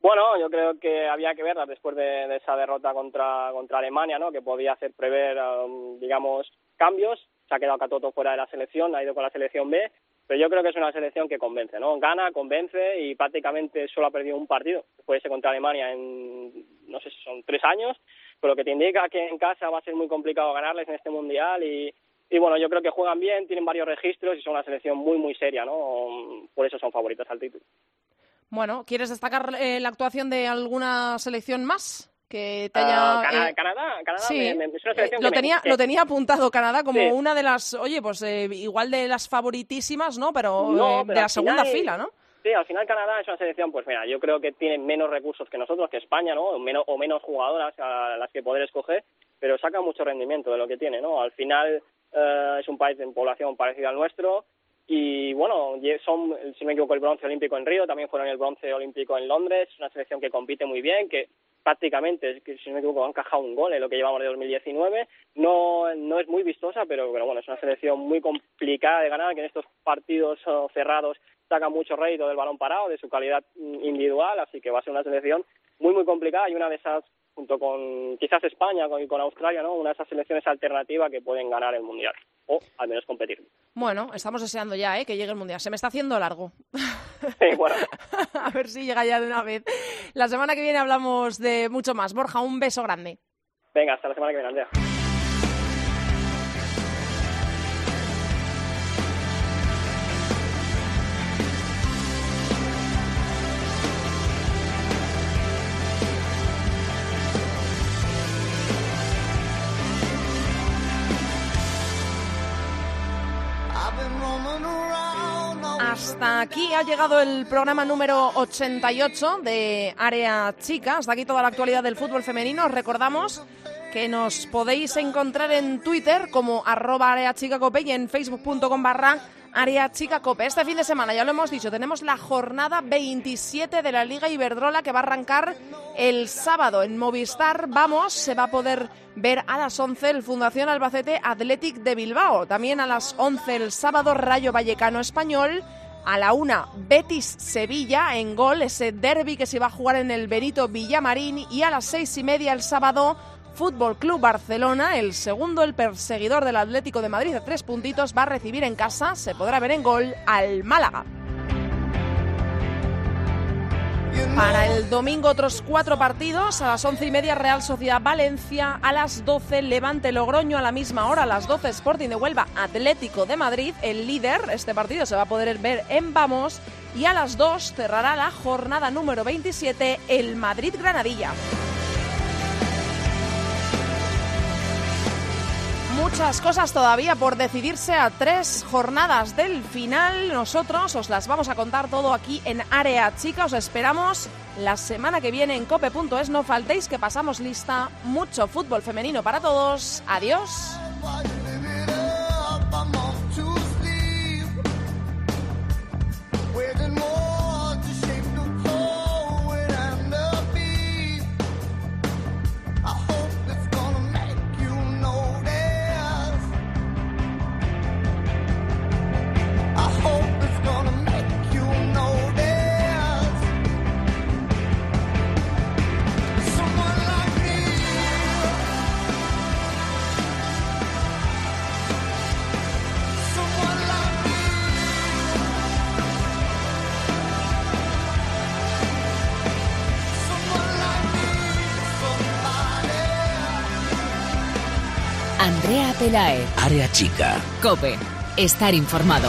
Bueno, yo creo que había que verla después de, esa derrota contra, contra Alemania, ¿no? Que podía hacer prever, um, digamos, cambios. Se ha quedado Catoto fuera de la selección, ha ido con la selección B. pero yo creo que es una selección que convence, ¿no? Gana, convence y prácticamente solo ha perdido un partido, después ese contra Alemania en, no sé si son tres años, pero que te indica que en casa va a ser muy complicado ganarles en este Mundial y, y bueno, yo creo que juegan bien, tienen varios registros y son una selección muy, muy seria, ¿no? Por eso son favoritos al título. Bueno, ¿quieres destacar eh, la actuación de alguna selección más? que te Ah, haya Cana- eh, Canadá, Canadá sí, me- me- es una eh, lo que tenía lo tenía apuntado Canadá como Sí. una de las oye pues eh, igual de las favoritísimas no pero, No, eh, pero de la segunda final- fila no Sí, al final Canadá es una selección, pues mira, yo creo que tiene menos recursos que nosotros, que España, ¿no? O menos, o menos jugadoras a las que poder escoger, pero saca mucho rendimiento de lo que tiene, ¿no? Al final es un país en población parecido al nuestro y bueno, son, si no me equivoco, el bronce olímpico en Río, también fueron el bronce olímpico en Londres, es una selección que compite muy bien, que prácticamente, si no me equivoco, han encajado un gol en lo que llevamos de 2019. No, no es muy vistosa, pero, pero bueno, es una selección muy complicada de ganar, que en estos partidos oh, cerrados saca mucho rédito del balón parado, de su calidad mm, individual, así que va a ser una selección muy, muy complicada y una de esas, junto con quizás España y con Australia, ¿no? Una de esas selecciones alternativas que pueden ganar el Mundial, o al menos competir. bueno estamos deseando ya eh, que llegue el mundial. Se me está haciendo largo. Sí, bueno, a ver si llega ya de una vez. La semana que viene hablamos de mucho más. Borja un beso grande. Venga, hasta la semana que viene, Andrea. Hasta aquí ha llegado el programa número 88 de Área Chica. Hasta aquí toda la actualidad del fútbol femenino. Os recordamos que nos podéis encontrar en Twitter como arroba Área Chica Cope y en facebook.com barra Área Chica Cope. Este fin de semana, ya lo hemos dicho, tenemos la jornada 27 de la Liga Iberdrola que va a arrancar el sábado en Movistar. Vamos, se va a poder ver a las 11 el Fundación Albacete Athletic de Bilbao. También a las 11 el sábado Rayo Vallecano Español. A la una, Betis Sevilla en gol, ese derby que se va a jugar en el Benito Villamarín. Y a las seis y media el sábado, Fútbol Club Barcelona, el segundo, el perseguidor del Atlético de Madrid de tres puntitos, va a recibir en casa, se podrá ver en gol, al Málaga. Para el domingo otros cuatro partidos, a las once y media Real Sociedad Valencia, a las 12 Levante Logroño, a la misma hora a las 12 Sporting de Huelva Atlético de Madrid, el líder, este partido se va a poder ver en Vamos, y a las 2 cerrará la jornada número 27 el Madrid Granadilla. Muchas cosas todavía por decidirse a tres jornadas del final. Nosotros os las vamos a contar todo aquí en Área Chica. Os esperamos la semana que viene en cope.es. No faltéis que pasamos lista. Mucho fútbol femenino para todos. Adiós. Área chica. Cope, estar informado.